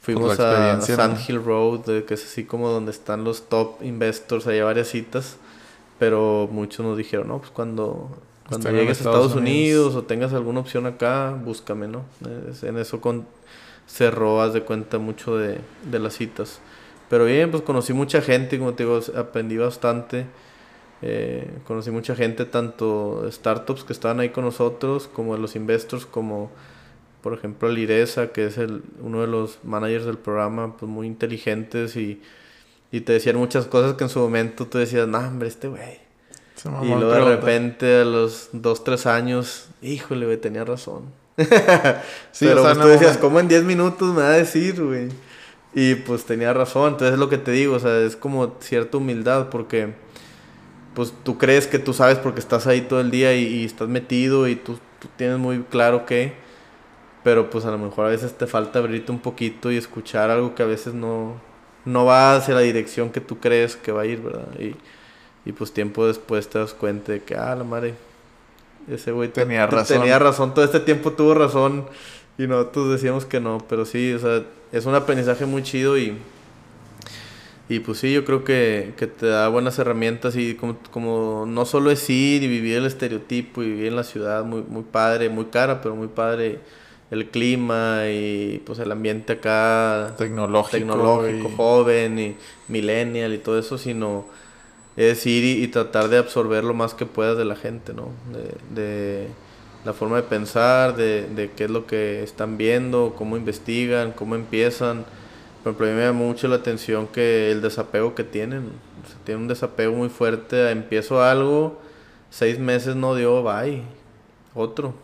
fuimos a Sand Hill Road, que es así como donde están los top investors, hay varias citas, pero muchos nos dijeron, no, pues cuando, cuando llegues a Estados Unidos. o tengas alguna opción acá, búscame, ¿no? en eso con, cerró, haz de cuenta mucho de, de las citas. Pero bien, pues conocí mucha gente, como te digo, aprendí bastante. Eh, conocí mucha gente, tanto startups que estaban ahí con nosotros, como los investors, como por ejemplo Lireza, que es el, uno de los managers del programa, pues muy inteligentes y, y te decían muchas cosas que en su momento tú decías, no, hombre, este güey. Y luego de repente a los dos, tres años, híjole, güey, tenía razón. sí, Pero pues, tú decías, ¿cómo en 10 minutos me va a decir, güey? Y pues tenía razón, entonces es lo que te digo, o sea, es como cierta humildad porque pues tú crees que tú sabes porque estás ahí todo el día y, estás metido y tú, tienes muy claro qué, pero pues a lo mejor a veces te falta abrirte un poquito y escuchar algo que a veces no, no va hacia la dirección que tú crees que va a ir, ¿verdad? Y, y pues tiempo después te das cuenta de que, ah, la madre, ese güey tenía razón. Tenía razón, todo este tiempo tuvo razón y nosotros decíamos que no, pero sí, o sea, es un aprendizaje muy chido y, y pues sí, yo creo que, que te da buenas herramientas y como, como, no solo es ir y vivir el estereotipo y vivir en la ciudad, muy, muy padre, muy cara, pero muy padre el clima y pues el ambiente acá tecnológico, tecnológico joven y millennial y todo eso, sino es ir y, tratar de absorber lo más que puedas de la gente, ¿no? de la forma de pensar, de, de, qué es lo que están viendo, cómo investigan, cómo empiezan. Por ejemplo, a mí me llama mucho la atención que el desapego que tienen. O tienen un desapego muy fuerte. Empiezo algo, seis meses no dio, bye. Otro.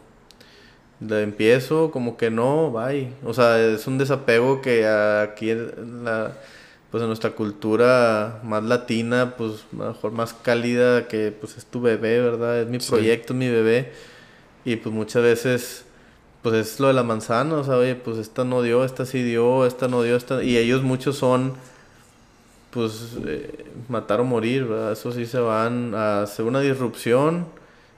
De empiezo, como que no, bye. O sea, es un desapego que aquí la, pues en nuestra cultura más latina, pues mejor más cálida, que pues es tu bebé, ¿verdad? Es mi proyecto, es mi bebé. Y pues muchas veces, pues es lo de la manzana, o sea, oye, pues esta no dio, esta sí dio, esta no dio, esta... Y ellos muchos son, pues, eh, matar o morir, ¿verdad? Eso sí se van a hacer una disrupción.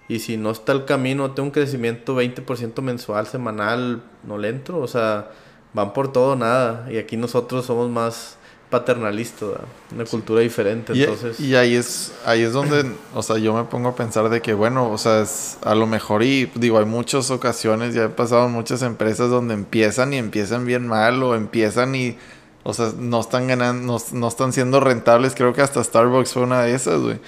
Y si no está el camino, tengo un crecimiento 20% mensual, semanal, no le entro. O sea, van por todo, nada. Y aquí nosotros somos más paternalista, una cultura diferente, y, entonces... Y ahí es, ahí es donde, o sea, yo me pongo a pensar de que, bueno, o sea, es, a lo mejor y, digo, hay muchas ocasiones, ya he pasado en muchas empresas donde empiezan y empiezan bien mal o empiezan y, o sea, no están ganando, no, están siendo rentables, creo que hasta Starbucks fue una de esas, güey.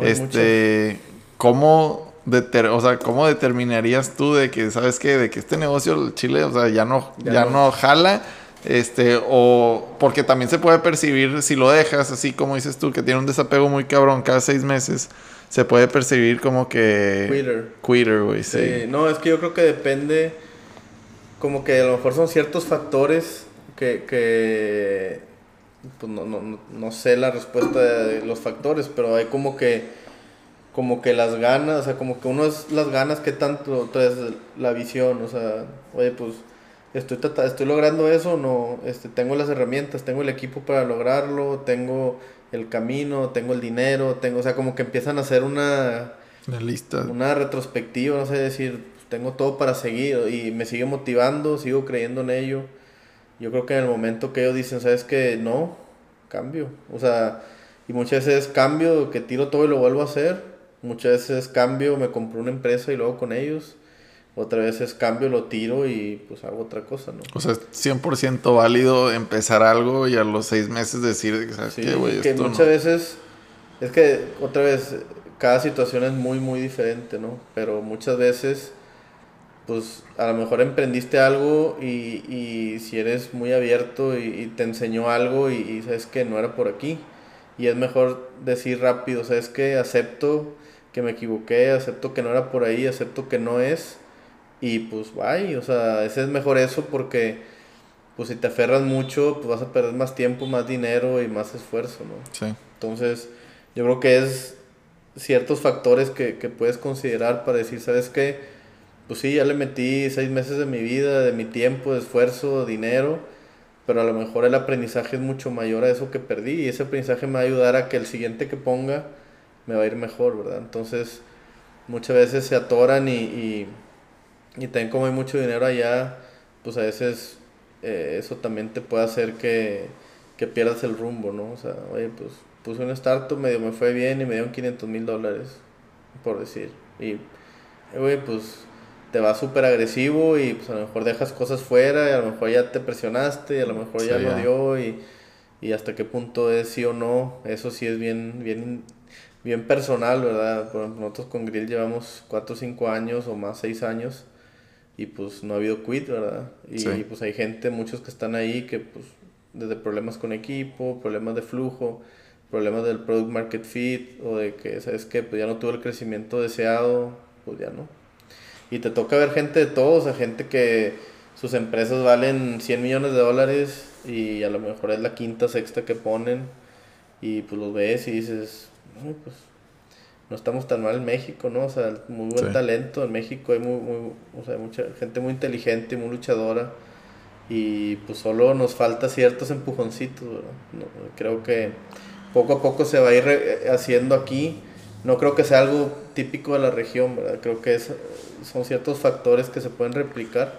este, ¿cómo... o sea, ¿cómo determinarías tú de que, sabes qué, de que este negocio, el Chile, o sea, ya no, ya, no jala este, o porque también se puede percibir, si lo dejas, así como dices tú, que tiene un desapego muy cabrón cada seis meses, se puede percibir como que... Quitter. Quitter, güey, sí. No, es que yo creo que depende, como que a lo mejor son ciertos factores que, que pues no, no, no sé la respuesta de los factores, pero hay como que como que las ganas, o sea, como que uno es las ganas que tanto, entonces la visión, o sea, oye, pues estoy, estoy logrando eso, no, este, tengo las herramientas, tengo el equipo para lograrlo, tengo el camino, tengo el dinero, tengo, o sea, como que empiezan a hacer una, una lista, una retrospectiva, no sé, decir, tengo todo para seguir y me sigue motivando, sigo creyendo en ello. Yo creo que en el momento que ellos dicen, sabes que no, cambio, o sea, y muchas veces cambio, que tiro todo y lo vuelvo a hacer, muchas veces cambio, me compro una empresa y luego con ellos otra vez es cambio, lo tiro y pues hago otra cosa, ¿no? O sea, es 100% válido empezar algo y a los seis meses decir, ¿sabes sí, qué, Que muchas veces, es que otra vez, cada situación es muy, muy diferente, ¿no? Pero muchas veces, pues a lo mejor emprendiste algo y, y si eres muy abierto y, te enseñó algo y, y, sabes que no era por aquí. Y es mejor decir rápido, sabes que acepto que me equivoqué, acepto que no era por ahí, acepto que no es y pues, vaya, o sea, ese es mejor eso porque, pues si te aferras mucho, pues vas a perder más tiempo, más dinero y más esfuerzo, ¿no? Sí. Entonces, yo creo que es ciertos factores que, que puedes considerar para decir, ¿sabes qué? Pues sí, ya le metí seis meses de mi vida, de mi tiempo, de esfuerzo, dinero, pero a lo mejor el aprendizaje es mucho mayor a eso que perdí y ese aprendizaje me va a ayudar a que el siguiente que ponga me va a ir mejor, ¿verdad? Entonces, muchas veces se atoran y y también como hay mucho dinero allá, pues a veces eh, eso también te puede hacer que, que, pierdas el rumbo, ¿no? O sea, oye, pues puse un startup, medio me fue bien y me dieron 500 mil dólares, por decir. Y, oye, pues te vas súper agresivo y pues a lo mejor dejas cosas fuera y a lo mejor ya te presionaste y a lo mejor ya lo dio y, y hasta qué punto es sí o no, eso sí es bien, bien, bien personal, ¿verdad? Por ejemplo, nosotros con Grill llevamos 4 o 5 años o más 6 años y pues no ha habido quit, ¿verdad? Y, pues hay gente, muchos que están ahí que pues desde problemas con equipo, problemas de flujo, problemas del product market fit o de que, ¿sabes qué? Pues ya no tuvo el crecimiento deseado, pues ya no. Y te toca ver gente de todos, o sea, gente que sus empresas valen 100 millones de dólares y a lo mejor es la quinta, sexta que ponen y pues los ves y dices, pues no estamos tan mal en México, ¿no? O sea, muy buen talento en México, hay muy, muy, o sea, mucha gente muy inteligente, muy luchadora y pues solo nos falta ciertos empujoncitos, ¿verdad? creo que poco a poco se va a ir eh, haciendo aquí, no creo que sea algo típico de la región, ¿verdad? Creo que es, son ciertos factores que se pueden replicar,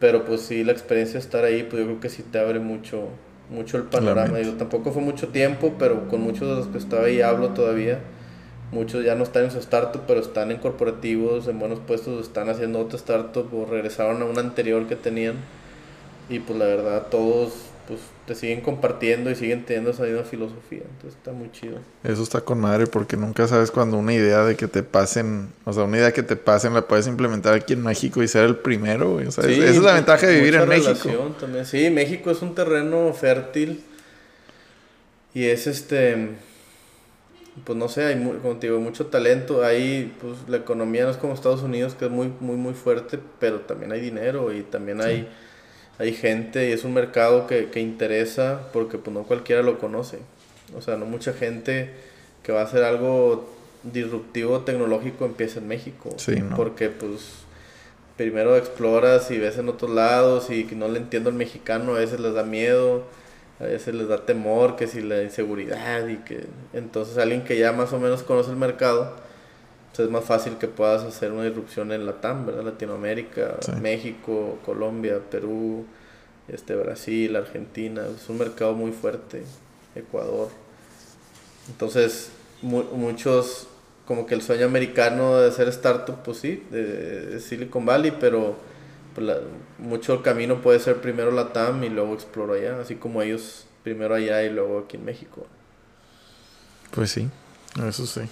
pero pues sí, la experiencia de estar ahí, pues yo creo que sí te abre mucho, mucho el panorama. Digo, tampoco fue mucho tiempo, pero con muchos de los que estaba ahí hablo todavía Muchos ya no están en su startup, pero están en corporativos, en buenos puestos, están haciendo otra startup o regresaron a una anterior que tenían. Y pues la verdad, todos pues te siguen compartiendo y siguen teniendo esa misma filosofía. Entonces está muy chido. Eso está con madre porque nunca sabes cuando una idea de que te pasen, o sea, una idea que te pasen la puedes implementar aquí en México y ser el primero. O sea, esa es la ventaja de vivir en México. También. Sí, México es un terreno fértil y es este pues no sé, hay como te digo, mucho talento. Ahí, pues la economía no es como Estados Unidos, que es muy, muy, muy fuerte, pero también hay dinero y también hay, hay gente y es un mercado que, que interesa porque pues no cualquiera lo conoce. O sea, no mucha gente que va a hacer algo disruptivo tecnológico empieza en México. Sí, ¿no? Porque pues primero exploras y ves en otros lados y que no le entiendo al mexicano, a veces les da miedo, a veces les da temor, que si la inseguridad y que entonces alguien que ya más o menos conoce el mercado, pues es más fácil que puedas hacer una irrupción en Latam, ¿verdad? Latinoamérica, Sí. México, Colombia, Perú, este Brasil, Argentina, es un mercado muy fuerte, Ecuador. Entonces, mu- muchos como que el sueño americano de hacer startup, pues sí, de Silicon Valley, pero pues, la- mucho camino puede ser primero la TAM y luego exploro allá, así como ellos primero allá y luego aquí en México. Pues sí, eso sí.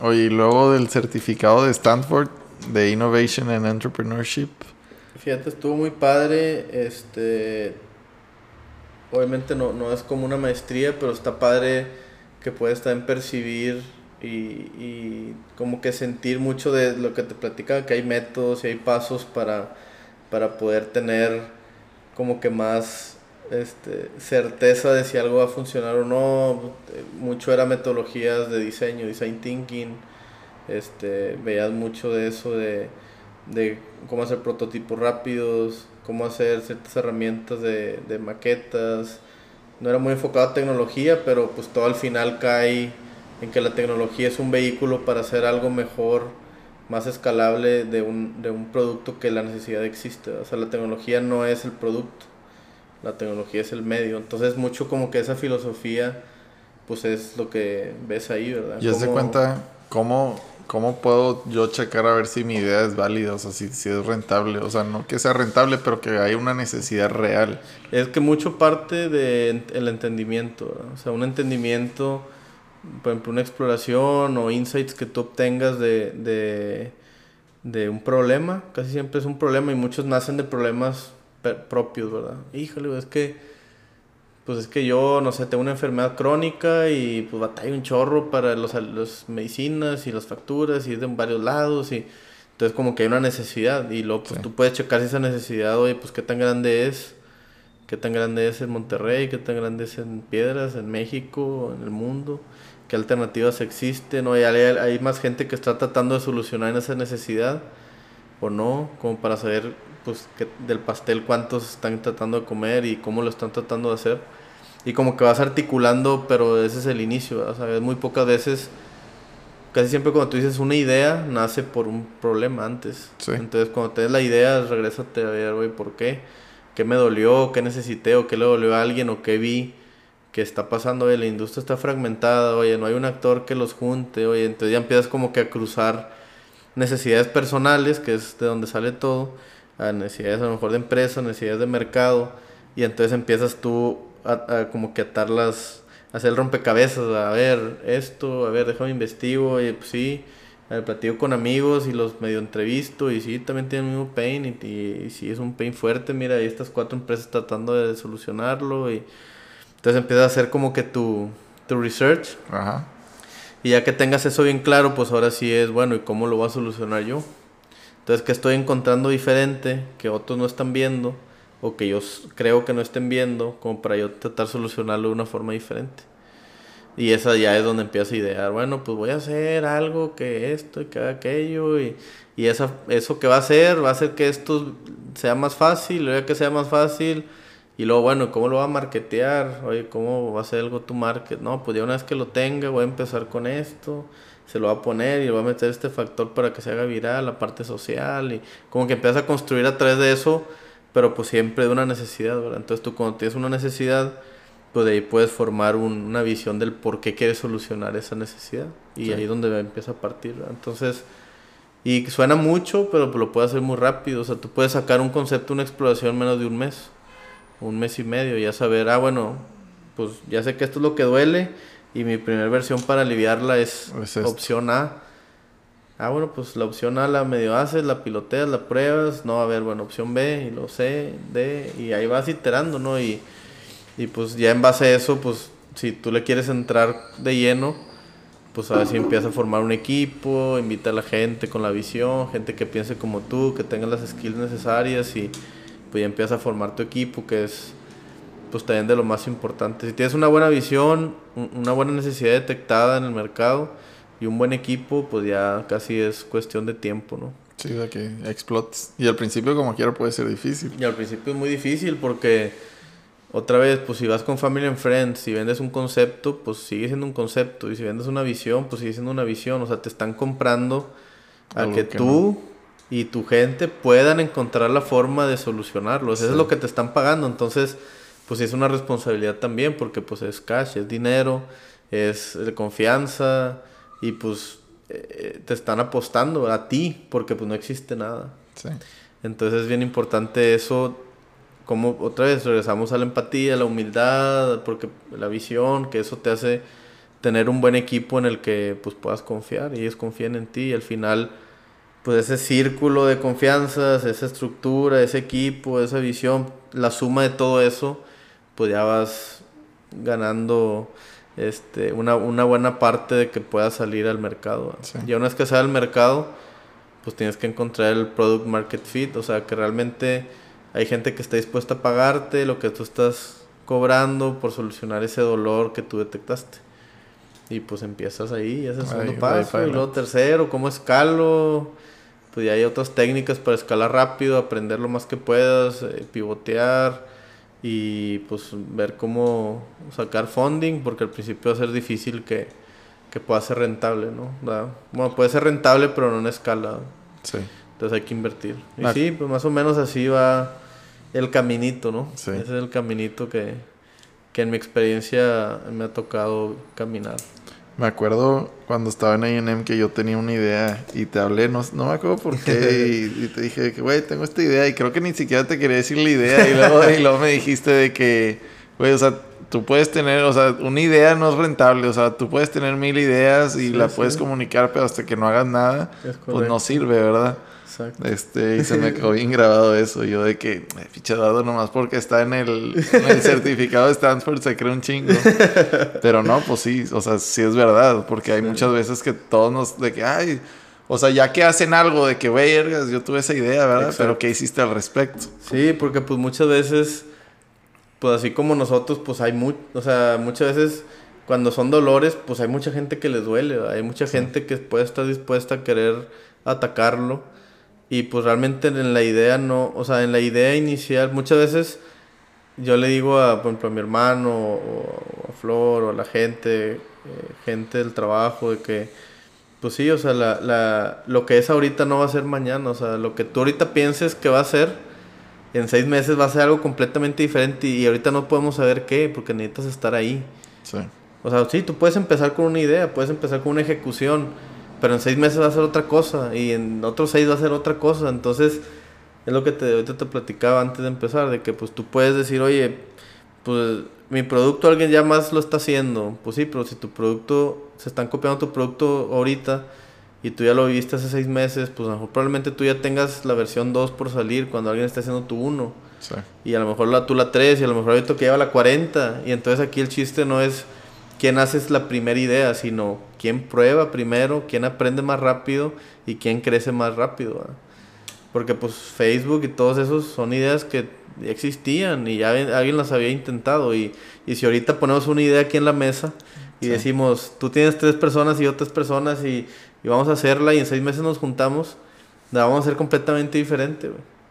Oye, y luego del certificado de Stanford de Innovation and Entrepreneurship. Fíjate, estuvo muy padre, este, obviamente no, no es como una maestría, pero está padre que puedes también percibir y, y como que sentir mucho de lo que te platicaba, que hay métodos y hay pasos para, para poder tener como que más este, certeza de si algo va a funcionar o no. Mucho era metodologías de diseño, design thinking, este, veías mucho de eso de, de cómo hacer prototipos rápidos, cómo hacer ciertas herramientas de, de maquetas. No era muy enfocado a tecnología, pero pues todo al final cae en que la tecnología es un vehículo para hacer algo mejor, más escalable de un, de un producto que la necesidad existe. O sea, la tecnología no es el producto, la tecnología es el medio. Entonces mucho como que esa filosofía pues es lo que ves ahí, ¿verdad? Y de Cómo- cuenta cómo, cómo puedo yo checar a ver si mi idea es válida, o sea, si, si es rentable. O sea, no que sea rentable, pero que hay una necesidad real. Es que mucho parte del entendimiento, ¿verdad? o sea, un entendimiento, por ejemplo, una exploración o insights que tú obtengas de, de, de un problema, casi siempre es un problema y muchos nacen de problemas propios, ¿verdad? Híjole, es que, pues es que yo, no sé, tengo una enfermedad crónica y pues batalla un chorro para los, las medicinas y las facturas y es de varios lados y entonces como que hay una necesidad y luego pues Sí. tú puedes checar si esa necesidad, oye, pues qué tan grande es qué tan grande es en Monterrey, qué tan grande es en Piedras, en México, en el mundo, qué alternativas existen, o hay, hay- más gente que está tratando de solucionar esa necesidad o no, como para saber pues que del pastel cuántos están tratando de comer y cómo lo están tratando de hacer. Y como que vas articulando, pero ese es el inicio, o sea, muy pocas veces, casi siempre cuando tú dices una idea, nace por un problema antes. Sí. Entonces cuando tienes la idea, regrésate a ver, güey, ¿por qué? ¿Qué me dolió? ¿Qué necesité? ¿O qué le dolió a alguien? ¿O qué vi? Que está pasando? Oye, la industria está fragmentada, oye, no hay un actor que los junte, oye, entonces ya empiezas como que a cruzar necesidades personales, que es de donde sale todo, a necesidades a lo mejor de empresa, necesidades de mercado, y entonces empiezas tú a, a como que atarlas, a hacer rompecabezas, a ver esto, a ver, déjame investigo, oye, pues sí, ver, platico con amigos y los medio entrevisto, y sí, también tienen el mismo pain, y, y, y sí, es un pain fuerte, mira, hay estas cuatro empresas tratando de solucionarlo, y entonces empiezas a hacer como que tu, tu research, Ajá. y ya que tengas eso bien claro, pues ahora sí es, bueno, ¿y cómo lo voy a solucionar yo? Entonces, ¿qué estoy encontrando diferente que otros no están viendo o que yo creo que no estén viendo como para yo tratar de solucionarlo de una forma diferente? Y esa ya es donde empiezas a idear, bueno, pues voy a hacer algo que esto y que aquello y, y esa, eso que va a hacer va a hacer que esto sea más fácil, luego que sea más fácil y luego, bueno, ¿cómo lo va a marketear? Oye, ¿cómo va a ser algo tu market? No, pues ya una vez que lo tenga, voy a empezar con esto, se lo va a poner y le voy a meter este factor para que se haga viral, la parte social, y como que empiezas a construir a través de eso, pero pues siempre de una necesidad, ¿verdad? Entonces tú cuando tienes una necesidad, pues de ahí puedes formar un- una visión del por qué quieres solucionar esa necesidad. Y Sí. ahí es donde empieza a partir, ¿verdad? Entonces, y suena mucho, pero lo puedes hacer muy rápido. O sea, tú puedes sacar un concepto, una exploración en menos de un mes, un mes y medio, ya saber, ah, bueno, pues ya sé que esto es lo que duele, y mi primera versión para aliviarla es, opción A. Ah, bueno, pues la opción A la medio haces, la piloteas, la pruebas. No, a ver, bueno, opción B, y lo C, D, y ahí vas iterando, ¿no? Y, y pues ya en base a eso, pues si tú le quieres entrar de lleno, pues a ver si empieza a formar un equipo, invita a la gente con la visión, gente que piense como tú, que tenga las skills necesarias y pues ya empiezas a formar tu equipo, que es pues también de lo más importante. Si tienes una buena visión, una buena necesidad detectada en el mercado y un buen equipo, pues ya casi es cuestión de tiempo, ¿no? Sí, de que explotes. Y al principio como quiera puede ser difícil. Y al principio es muy difícil porque otra vez, pues si vas con Family and Friends, si vendes un concepto, pues sigue siendo un concepto. Y si vendes una visión, pues sigue siendo una visión. O sea, te están comprando a que, tú y tu gente puedan encontrar la forma de solucionarlo. Eso es lo que te están pagando. Entonces, pues es una responsabilidad también porque pues es cash, es dinero, es de confianza y pues eh, te están apostando a ti porque pues no existe nada. Entonces es bien importante eso como otra vez regresamos a la empatía, la humildad, porque la visión, que eso te hace tener un buen equipo en el que pues puedas confiar y ellos confían en ti y al final pues ese círculo de confianzas, esa estructura, ese equipo, esa visión, la suma de todo eso, pues ya vas ganando este, una, una buena parte de que puedas salir al mercado. Y una vez que sea al mercado, pues tienes que encontrar el product market fit, o sea, que realmente hay gente que está dispuesta a pagarte lo que tú estás cobrando por solucionar ese dolor que tú detectaste. Y pues empiezas ahí, ese segundo paso, y luego tercero, cómo escalo. Pues ya hay otras técnicas para escalar rápido, aprender lo más que puedas, eh, pivotear y pues ver cómo sacar funding, porque al principio va a ser difícil que, que pueda ser rentable, ¿no? Bueno, puede ser rentable, pero no en escala. Sí. Entonces hay que invertir. Y sí, pues más o menos así va el caminito, ¿no? Sí. Ese es el caminito que, que en mi experiencia me ha tocado caminar. Me acuerdo cuando estaba en A&M que yo tenía una idea y te hablé, no, no me acuerdo por qué, y, te dije que, güey, tengo esta idea y creo que ni siquiera te quería decir la idea y luego, y luego me dijiste de que, güey, o sea, tú puedes tener, o sea, una idea no es rentable, o sea, tú puedes tener mil ideas y la puedes comunicar, pero hasta que no hagas nada, pues no sirve, ¿verdad? Exacto. Este, y se me quedó bien grabado eso. Yo de que, fichado nomás porque está en el, certificado de Stanford se cree un chingo. Pero no, pues sí, o sea, sí es verdad. Porque hay muchas veces que todos nos, de que, ay, o sea, ya que hacen algo de que, vergas, yo tuve esa idea, ¿verdad? Pero ¿qué hiciste al respecto? Sí, porque pues muchas veces, pues así como nosotros, pues hay mucho, o sea, muchas veces cuando son dolores, pues hay mucha gente que les duele, hay mucha gente que puede estar dispuesta a querer atacarlo y pues realmente en la idea no, o sea, en la idea inicial, muchas veces yo le digo a, por ejemplo, a mi hermano o a Flor o a la gente, eh, gente del trabajo, de que, pues sí, o sea, la, la, lo que es ahorita no va a ser mañana, o sea, lo que tú ahorita pienses que va a ser, en seis meses va a ser algo completamente diferente y, ahorita no podemos saber qué, porque necesitas estar ahí. Sí. O sea, sí, tú puedes empezar con una idea, puedes empezar con una ejecución, pero en seis meses va a ser otra cosa y en otros seis va a ser otra cosa. Entonces, es lo que te, ahorita te platicaba antes de empezar, de que pues tú puedes decir, oye, pues mi producto alguien ya más lo está haciendo. Pues sí, pero si tu producto, se están copiando tu producto ahorita y tú ya lo viste hace seis meses, pues a lo mejor probablemente tú ya tengas la versión 2 por salir cuando alguien está haciendo tu 1. Y a lo mejor la, tú la 3 y a lo mejor ahorita que lleva la 40. Y entonces aquí el chiste no es quién hace la primera idea, sino quién prueba primero, quién aprende más rápido y quién crece más rápido. Porque pues Facebook y todos esos son ideas que existían y ya alguien las había intentado. Y, si ahorita ponemos una idea aquí en la mesa y decimos, tú tienes tres personas y otras personas y, vamos a hacerla y en seis meses nos juntamos, la vamos a hacer completamente diferente,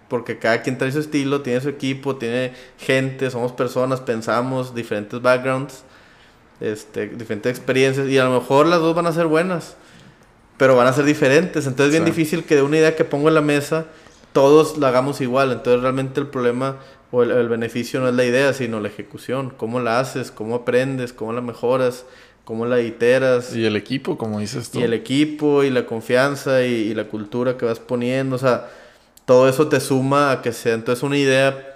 Porque cada quien trae su estilo, tiene su equipo, tiene gente, somos personas, pensamos, diferentes backgrounds este, diferentes experiencias y a lo mejor las dos van a ser buenas, pero van a ser diferentes. Entonces es bien difícil que de una idea que pongo en la mesa todos la hagamos igual. Entonces realmente el problema o el, beneficio no es la idea, sino la ejecución. Cómo la haces, cómo aprendes, cómo la mejoras, cómo la iteras. Y el equipo, como dices tú. Y el equipo y la confianza y, y la cultura que vas poniendo. O sea, todo eso te suma a que sea entonces una idea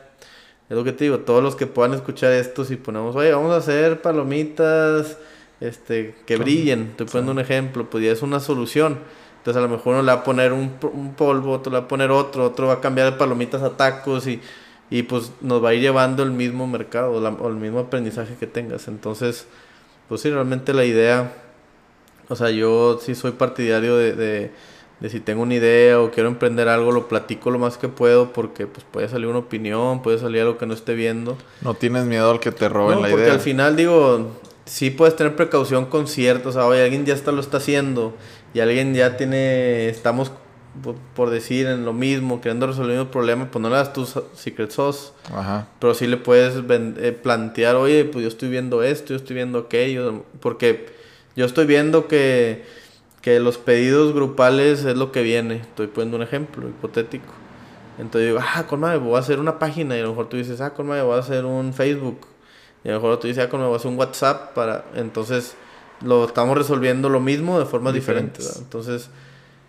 es lo que te digo, todos los que puedan escuchar esto, si ponemos, oye, vamos a hacer palomitas este, que brillen, estoy poniendo un ejemplo, pues ya es una solución. Entonces a lo mejor uno le va a poner un, un polvo, otro le va a poner otro, otro va a cambiar de palomitas a tacos y, y pues nos va a ir llevando el mismo mercado o el mismo aprendizaje que tengas. Entonces, pues sí, realmente la idea, o sea, yo sí soy partidario de, de, de si tengo una idea o quiero emprender algo, lo platico lo más que puedo porque pues puede salir una opinión, puede salir algo que no esté viendo. No tienes miedo al que te roben la idea. Porque al final digo, sí puedes tener precaución con ciertos, o sea, oye, alguien ya está, lo está haciendo y alguien ya tiene, estamos por, decir en lo mismo, queriendo resolver un problema, pues no le das tu secret sauce. Ajá. Pero sí le puedes eh, plantear, oye, pues yo estoy viendo esto, yo estoy viendo aquello, porque yo estoy viendo que, que los pedidos grupales es lo que viene. Estoy poniendo un ejemplo hipotético. Entonces digo, ah, con madre, voy a hacer una página. Y a lo mejor tú dices, ah, con madre, voy a hacer un Facebook. Y a lo mejor tú dices, ah, con madre, voy a hacer un WhatsApp para... Entonces lo estamos resolviendo lo mismo de forma diferente. Entonces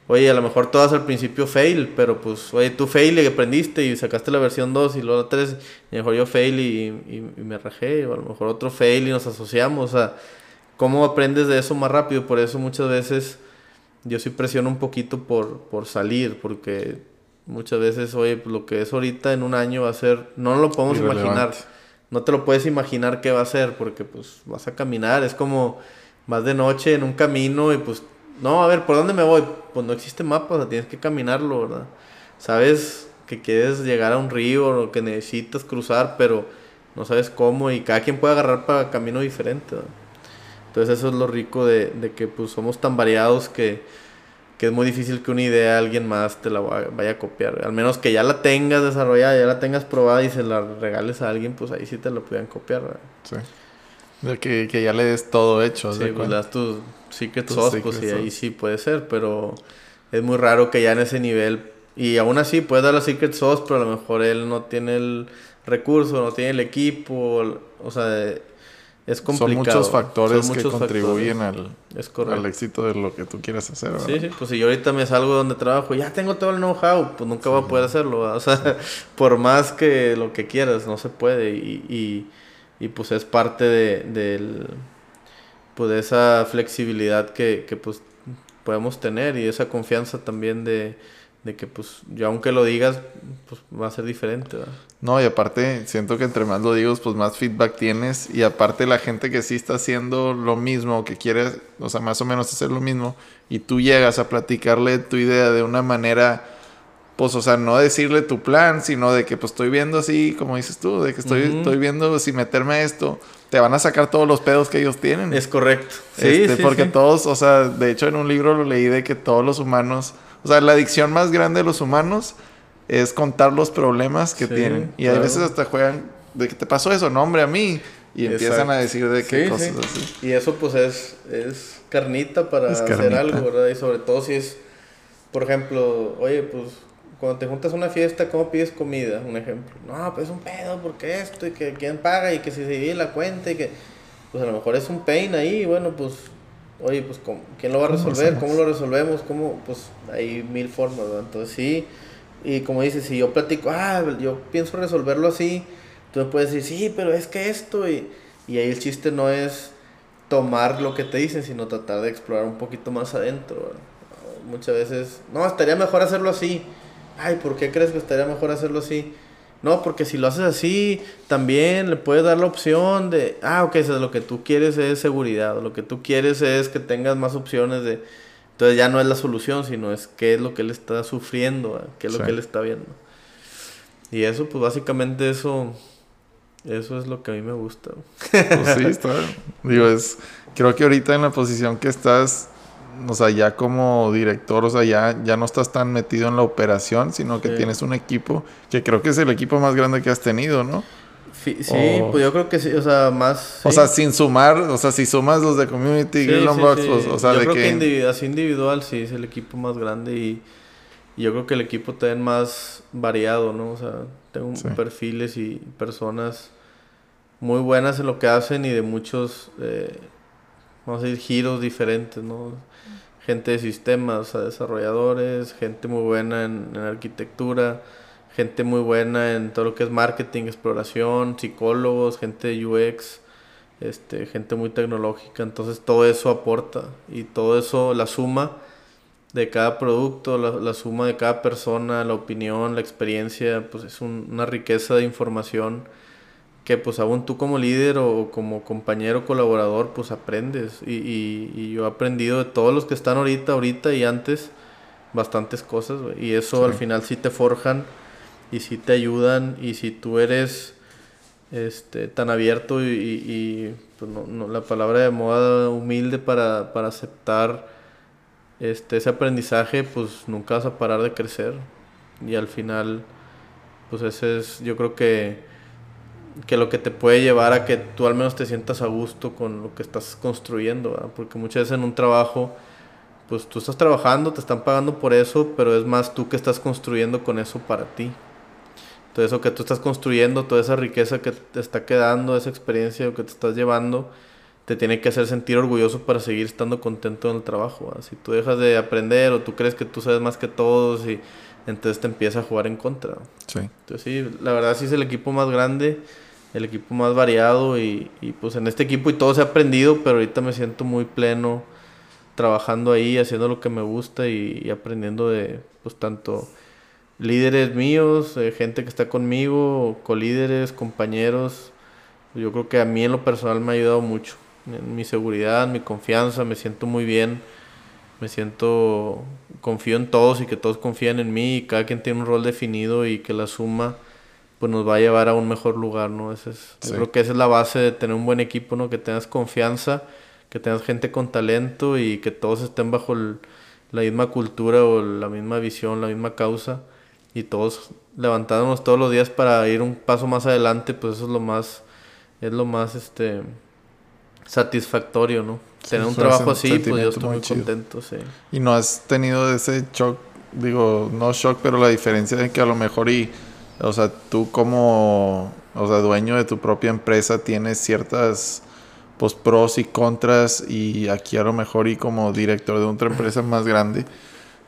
oye, a lo mejor todas al principio fail, pero pues, oye, tú fail y aprendiste y sacaste la versión 2 y luego la 3, y a lo mejor yo fail y, y, me rajé, o a lo mejor otro fail y nos asociamos, o sea, ¿cómo aprendes de eso más rápido? Por eso muchas veces yo sí presiono un poquito por, por salir, porque muchas veces, oye, pues lo que es ahorita en un año va a ser, no lo podemos imaginar, no te lo puedes imaginar qué va a ser, porque pues vas a caminar, es como vas de noche en un camino y pues no, a ver, ¿por dónde me voy? Pues no existe mapa, o sea, tienes que caminarlo, ¿verdad? Sabes que quieres llegar a un río o que necesitas cruzar, pero no sabes cómo y cada quien puede agarrar para camino diferente, ¿verdad? Entonces eso es lo rico de, de que pues somos tan variados que, que, es muy difícil que una idea alguien más te la vaya a copiar. Al menos que ya la tengas desarrollada, ya la tengas probada y se la regales a alguien, pues ahí sí te la puedan copiar, ¿verdad? Sí. De que, que ya le des todo hecho. Sí, pues das tu secret sauce, pues sí, ahí sí puede ser, pero es muy raro que ya en ese nivel, y aún así puede dar la secret sauce, pero a lo mejor él no tiene el recurso, no tiene el equipo, o sea, es complicado. Son muchos factores. que contribuyen Al, al éxito de lo que tú quieras hacer, ¿verdad? Sí, sí, pues si yo ahorita me salgo donde trabajo, ya tengo todo el know-how, pues nunca voy a poder hacerlo, o sea, por más que lo que quieras, no se puede, y, y y pues es parte de, del, pues de esa flexibilidad que, que pues podemos tener y esa confianza también de, de que pues yo aunque lo digas pues va a ser diferente no y aparte siento que entre más lo digas pues más feedback tienes y aparte la gente que sí está haciendo lo mismo que quiere o sea más o menos hacer lo mismo y tú llegas a platicarle tu idea de una manera pues, o sea, no decirle tu plan, sino de que, pues, estoy viendo así, como dices tú, de que estoy, estoy viendo si meterme a esto, te van a sacar todos los pedos que ellos tienen. Es correcto. Sí, este, porque todos, o sea, de hecho en un libro lo leí de que todos los humanos, o sea, la adicción más grande de los humanos es contar los problemas que tienen. Y a veces hasta juegan de que te pasó eso, no, hombre, a mí. Y empiezan a decir de qué cosas así. Y eso, pues, es, es carnita para hacer algo, ¿verdad? Y sobre todo si es, por ejemplo, oye, pues cuando te juntas a una fiesta, ¿cómo pides comida? Un ejemplo. No, pues es un pedo, porque esto, y que quién paga, y que si se divide la cuenta, y que. Pues a lo mejor es un pain ahí, bueno, pues. Oye, pues ¿quién lo va a resolver? ¿Cómo lo resolvemos? ¿Cómo? Pues hay mil formas, ¿verdad? Entonces sí. Y como dices, si yo platico, ah, yo pienso resolverlo así, tú me puedes decir, sí, pero es que esto, y, y ahí el chiste no es tomar lo que te dicen, sino tratar de explorar un poquito más adentro. ¿verdad? Muchas veces, no, estaría mejor hacerlo así ay, ¿por qué crees que estaría mejor hacerlo así? No, porque si lo haces así, también le puedes dar la opción de, ah, ok, lo que tú quieres es seguridad, lo que tú quieres es que tengas más opciones de... Entonces ya no es la solución, sino es qué es lo que él está sufriendo, qué es lo que él está viendo. Y eso, pues básicamente eso, eso es lo que a mí me gusta. Pues sí, está. Digo, es, creo que ahorita en la posición que estás, o sea, ya como director, o sea, ya, ya no estás tan metido en la operación, sino que tienes un equipo que creo que es el equipo más grande que has tenido, ¿no? Sí, pues yo creo que sí, o sea, más... O sea, sin sumar, o sea, si sumas los de Community, sí, pues, o sea, yo de creo que... individual, así individual sí es el equipo más grande y, yo creo que el equipo también más variado, ¿no? O sea, tengo perfiles y personas muy buenas en lo que hacen y de muchos, eh, vamos a decir, giros diferentes, ¿no? Gente de sistemas, desarrolladores, gente muy buena en, arquitectura, gente muy buena en todo lo que es marketing, exploración, psicólogos, gente de UX, este, gente muy tecnológica. Entonces todo eso aporta y todo eso, la suma de cada producto, la, suma de cada persona, la opinión, la experiencia, pues es una riqueza de información que pues aún tú como líder o como compañero colaborador pues aprendes y, y, yo he aprendido de todos los que están ahorita, ahorita y antes, bastantes cosas. Y eso al final sí te forjan y sí te ayudan. Y si tú eres este, tan abierto y, pues no, la palabra de moda humilde para, para aceptar este, ese aprendizaje, pues nunca vas a parar de crecer. Y al final, pues ese es, yo creo que, que lo que te puede llevar a que tú al menos te sientas a gusto con lo que estás construyendo, porque muchas veces en un trabajo, pues tú estás trabajando, te están pagando por eso, pero es más tú que estás construyendo con eso para ti. Todo eso que tú estás construyendo, toda esa riqueza que te está quedando, esa experiencia que te estás llevando, te tiene que hacer sentir orgulloso para seguir estando contento en el trabajo. Si tú dejas de aprender o tú crees que tú sabes más que todos y entonces te empieza a jugar en contra. Sí. Entonces sí, la verdad sí es el equipo más grande, el equipo más variado y, y pues en este equipo y todo se ha aprendido, pero ahorita me siento muy pleno trabajando ahí, haciendo lo que me gusta y, aprendiendo de pues tanto líderes míos, eh, gente que está conmigo, colíderes, compañeros. Yo creo que a mí en lo personal me ha ayudado mucho mi seguridad, mi confianza, me siento muy bien, me siento, confío en todos y que todos confían en mí y cada quien tiene un rol definido y que la suma pues nos va a llevar a un mejor lugar, ¿no? Ese es, Yo creo que esa es la base de tener un buen equipo, ¿no? Que tengas confianza, que tengas gente con talento y que todos estén bajo la misma cultura o la misma visión, la misma causa y todos levantándonos todos los días para ir un paso más adelante, pues eso es lo más, es lo más, este, satisfactorio, ¿no? Tener un trabajo así, pues yo estoy muy, contento, sí. Y no has tenido ese shock, digo, no shock, pero la diferencia de que a lo mejor y, o sea, tú como, o sea, dueño de tu propia empresa tienes ciertas, pues, pros y contras y aquí a lo mejor y como director de otra empresa más grande,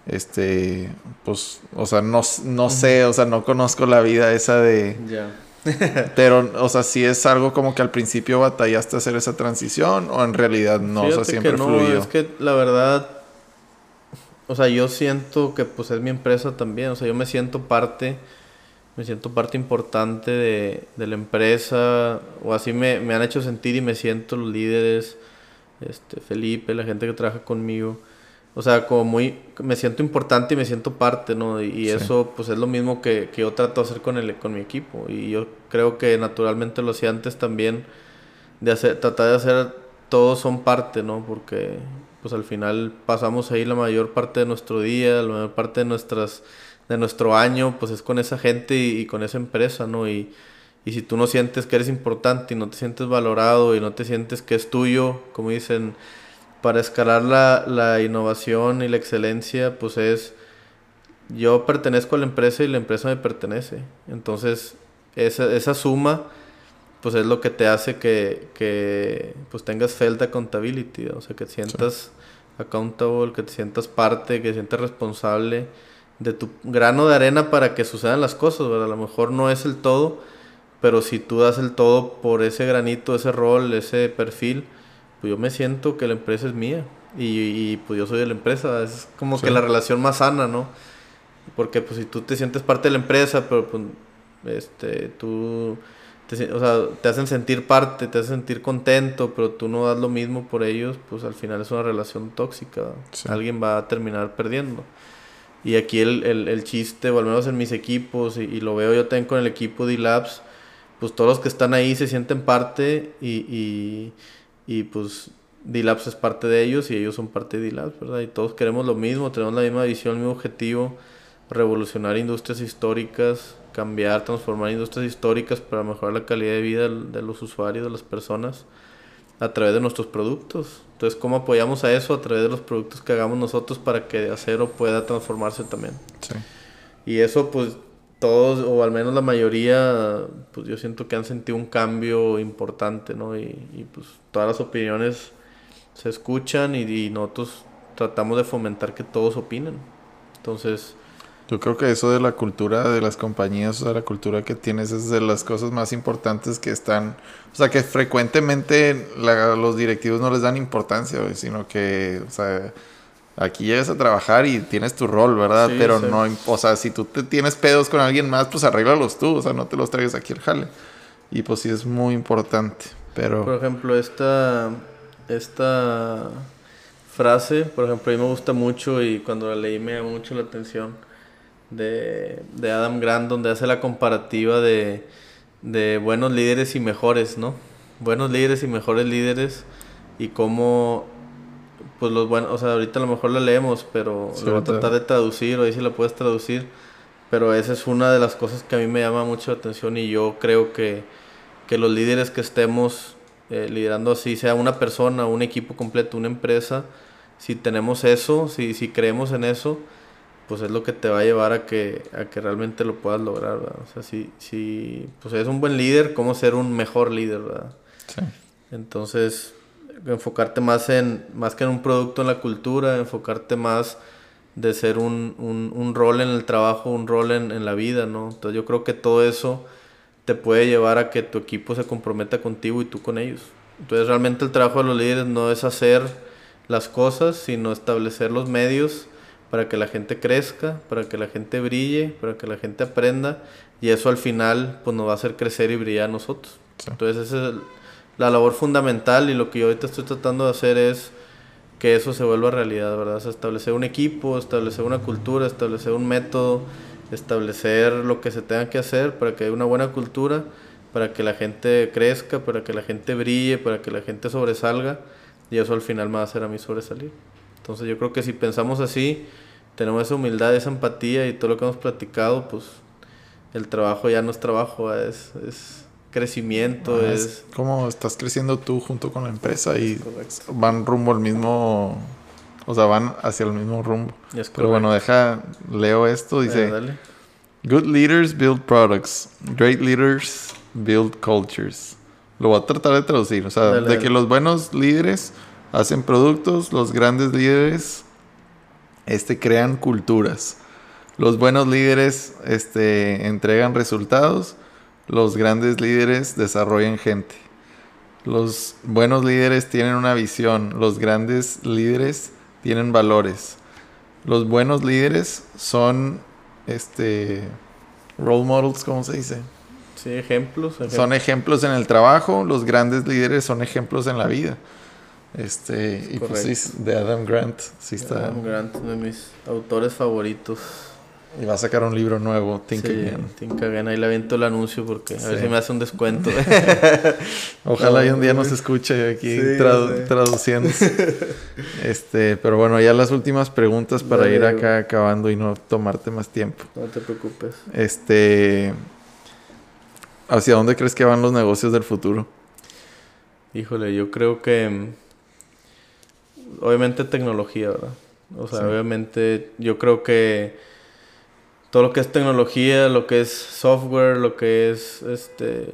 este, pues, o sea, no, no sé, o sea, no conozco la vida esa de... Pero, o sea, si es algo como que al principio batallaste hacer esa transición o en realidad no, o sea, siempre que no, Es que la verdad, o sea, yo siento que pues es mi empresa también, o sea, yo me siento parte, me siento parte importante de, de la empresa, o así me, me, han hecho sentir y me siento los líderes, este, Felipe, la gente que trabaja conmigo. O sea, como muy, me siento importante y me siento parte, ¿no? Y, eso, pues es lo mismo que, que, yo trato de hacer con, el, con mi equipo. Y yo creo que naturalmente lo hacía antes también, de hacer, tratar de hacer, todos son parte, ¿no? Porque, pues al final pasamos ahí la mayor parte de nuestro día, la mayor parte de nuestras, de nuestro año, pues es con esa gente y, y con esa empresa, ¿no? Y, y si tú no sientes que eres importante y no te sientes valorado y no te sientes que es tuyo, como dicen para escalar la, la, innovación y la excelencia, pues es, yo pertenezco a la empresa y la empresa me pertenece. Entonces, esa, esa suma, pues es lo que te hace que, que pues tengas felt accountability, o sea, que te sientas accountable, que te sientas parte, que te sientas responsable de tu grano de arena para que sucedan las cosas, ¿verdad? A lo mejor no es el todo, pero si tú das el todo por ese granito, ese rol, ese perfil, pues yo me siento que la empresa es mía y, pues yo soy de la empresa. Es como que la relación más sana, ¿no? Porque pues si tú te sientes parte de la empresa, pero pues este, tú, te, o sea, te hacen sentir parte, te hacen sentir contento, pero tú no das lo mismo por ellos, pues al final es una relación tóxica. Alguien va a terminar perdiendo. Y aquí el, el, el, chiste, o al menos en mis equipos, y, y lo veo yo también con el equipo de Labs, pues todos los que están ahí se sienten parte y y pues D-Labs es parte de ellos y ellos son parte de D-Labs, ¿verdad? Y todos queremos lo mismo, tenemos la misma visión, el mismo objetivo, revolucionar industrias históricas, cambiar, transformar industrias históricas para mejorar la calidad de vida de los usuarios, de las personas, a través de nuestros productos. Entonces, ¿cómo apoyamos a eso? A través de los productos que hagamos nosotros para que acero pueda transformarse también. Sí. Y eso, pues, todos, o al menos la mayoría, pues yo siento que han sentido un cambio importante, ¿no? Y, y pues todas las opiniones se escuchan y, nosotros tratamos de fomentar que todos opinen. Entonces... Yo creo que eso de la cultura de las compañías, o sea, la cultura que tienes es de las cosas más importantes que están, o sea, que frecuentemente los directivos no les dan importancia, sino que, o sea, aquí llegas a trabajar y tienes tu rol, ¿verdad? Pero no, o sea, si tú te tienes pedos con alguien más, pues arréglalos tú, o sea, no te los traigas aquí al jale. Y pues sí es muy importante, pero... Por ejemplo, esta, esta frase, por ejemplo, a mí me gusta mucho y cuando la leí me llamó mucho la atención de, de Adam Grant, donde hace la comparativa de, de buenos líderes y mejores, ¿no? Buenos líderes y mejores líderes y cómo pues los buenos, o sea, ahorita a lo mejor la leemos, pero lo voy a tratar de traducir, o ahí si la puedes traducir, pero esa es una de las cosas que a mí me llama mucho la atención y yo creo que, que los líderes que estemos eh, liderando así, sea una persona, un equipo completo, una empresa, si tenemos eso, si, si creemos en eso, pues es lo que te va a llevar a que, a que realmente lo puedas lograr, ¿verdad? O sea, si, si pues eres un buen líder, ¿cómo ser un mejor líder, verdad? Sí. Entonces, enfocarte más en, más que en un producto en la cultura, enfocarte más de ser un, un, un rol en el trabajo, un rol en, en, la vida, ¿no? Entonces yo creo que todo eso te puede llevar a que tu equipo se comprometa contigo y tú con ellos. Entonces realmente el trabajo de los líderes no es hacer las cosas, sino establecer los medios para que la gente crezca, para que la gente brille, para que la gente aprenda y eso al final pues nos va a hacer crecer y brillar a nosotros. Entonces esa es la labor fundamental y lo que yo ahorita estoy tratando de hacer es que eso se vuelva realidad, ¿verdad? establecer un equipo, establecer una cultura, establecer un método, establecer lo que se tenga que hacer para que haya una buena cultura, para que la gente crezca, para que la gente brille, para que la gente sobresalga y eso al final me va a hacer a mí sobresalir. Entonces yo creo que si pensamos así, tenemos esa humildad, esa empatía y todo lo que hemos platicado, pues el trabajo ya no es trabajo, es, es crecimiento, ah, es... Como estás creciendo tú junto con la empresa y van rumbo al mismo... O sea, van hacia el mismo rumbo. Pero bueno, deja, leo esto, dice... Good leaders build products. Great leaders build cultures. Lo voy a tratar de traducir. O sea, de que los buenos líderes hacen productos, los grandes líderes este, crean culturas. Los buenos líderes este, entregan resultados los grandes líderes desarrollan gente. Los buenos líderes tienen una visión. Los grandes líderes tienen valores. Los buenos líderes son este role models, ¿cómo se dice? Sí, ejemplos, Son ejemplos en el trabajo, los grandes líderes son ejemplos en la vida. Este, y pues sí, de Adam Grant, sí está. Adam Grant, uno de mis autores favoritos. Y va a sacar un libro nuevo, Think Again. Think Again, ahí le aviento el anuncio porque a ver si me hace un descuento. Ojalá un día nos escuche aquí traduciendo. este, pero bueno, ya las últimas preguntas para ir acá acabando y no tomarte más tiempo. No te preocupes. Este, ¿hacia dónde crees que van los negocios del futuro? Híjole, yo creo que obviamente tecnología, ¿verdad? O sea, obviamente yo creo que todo lo que es tecnología, lo que es software, lo que es este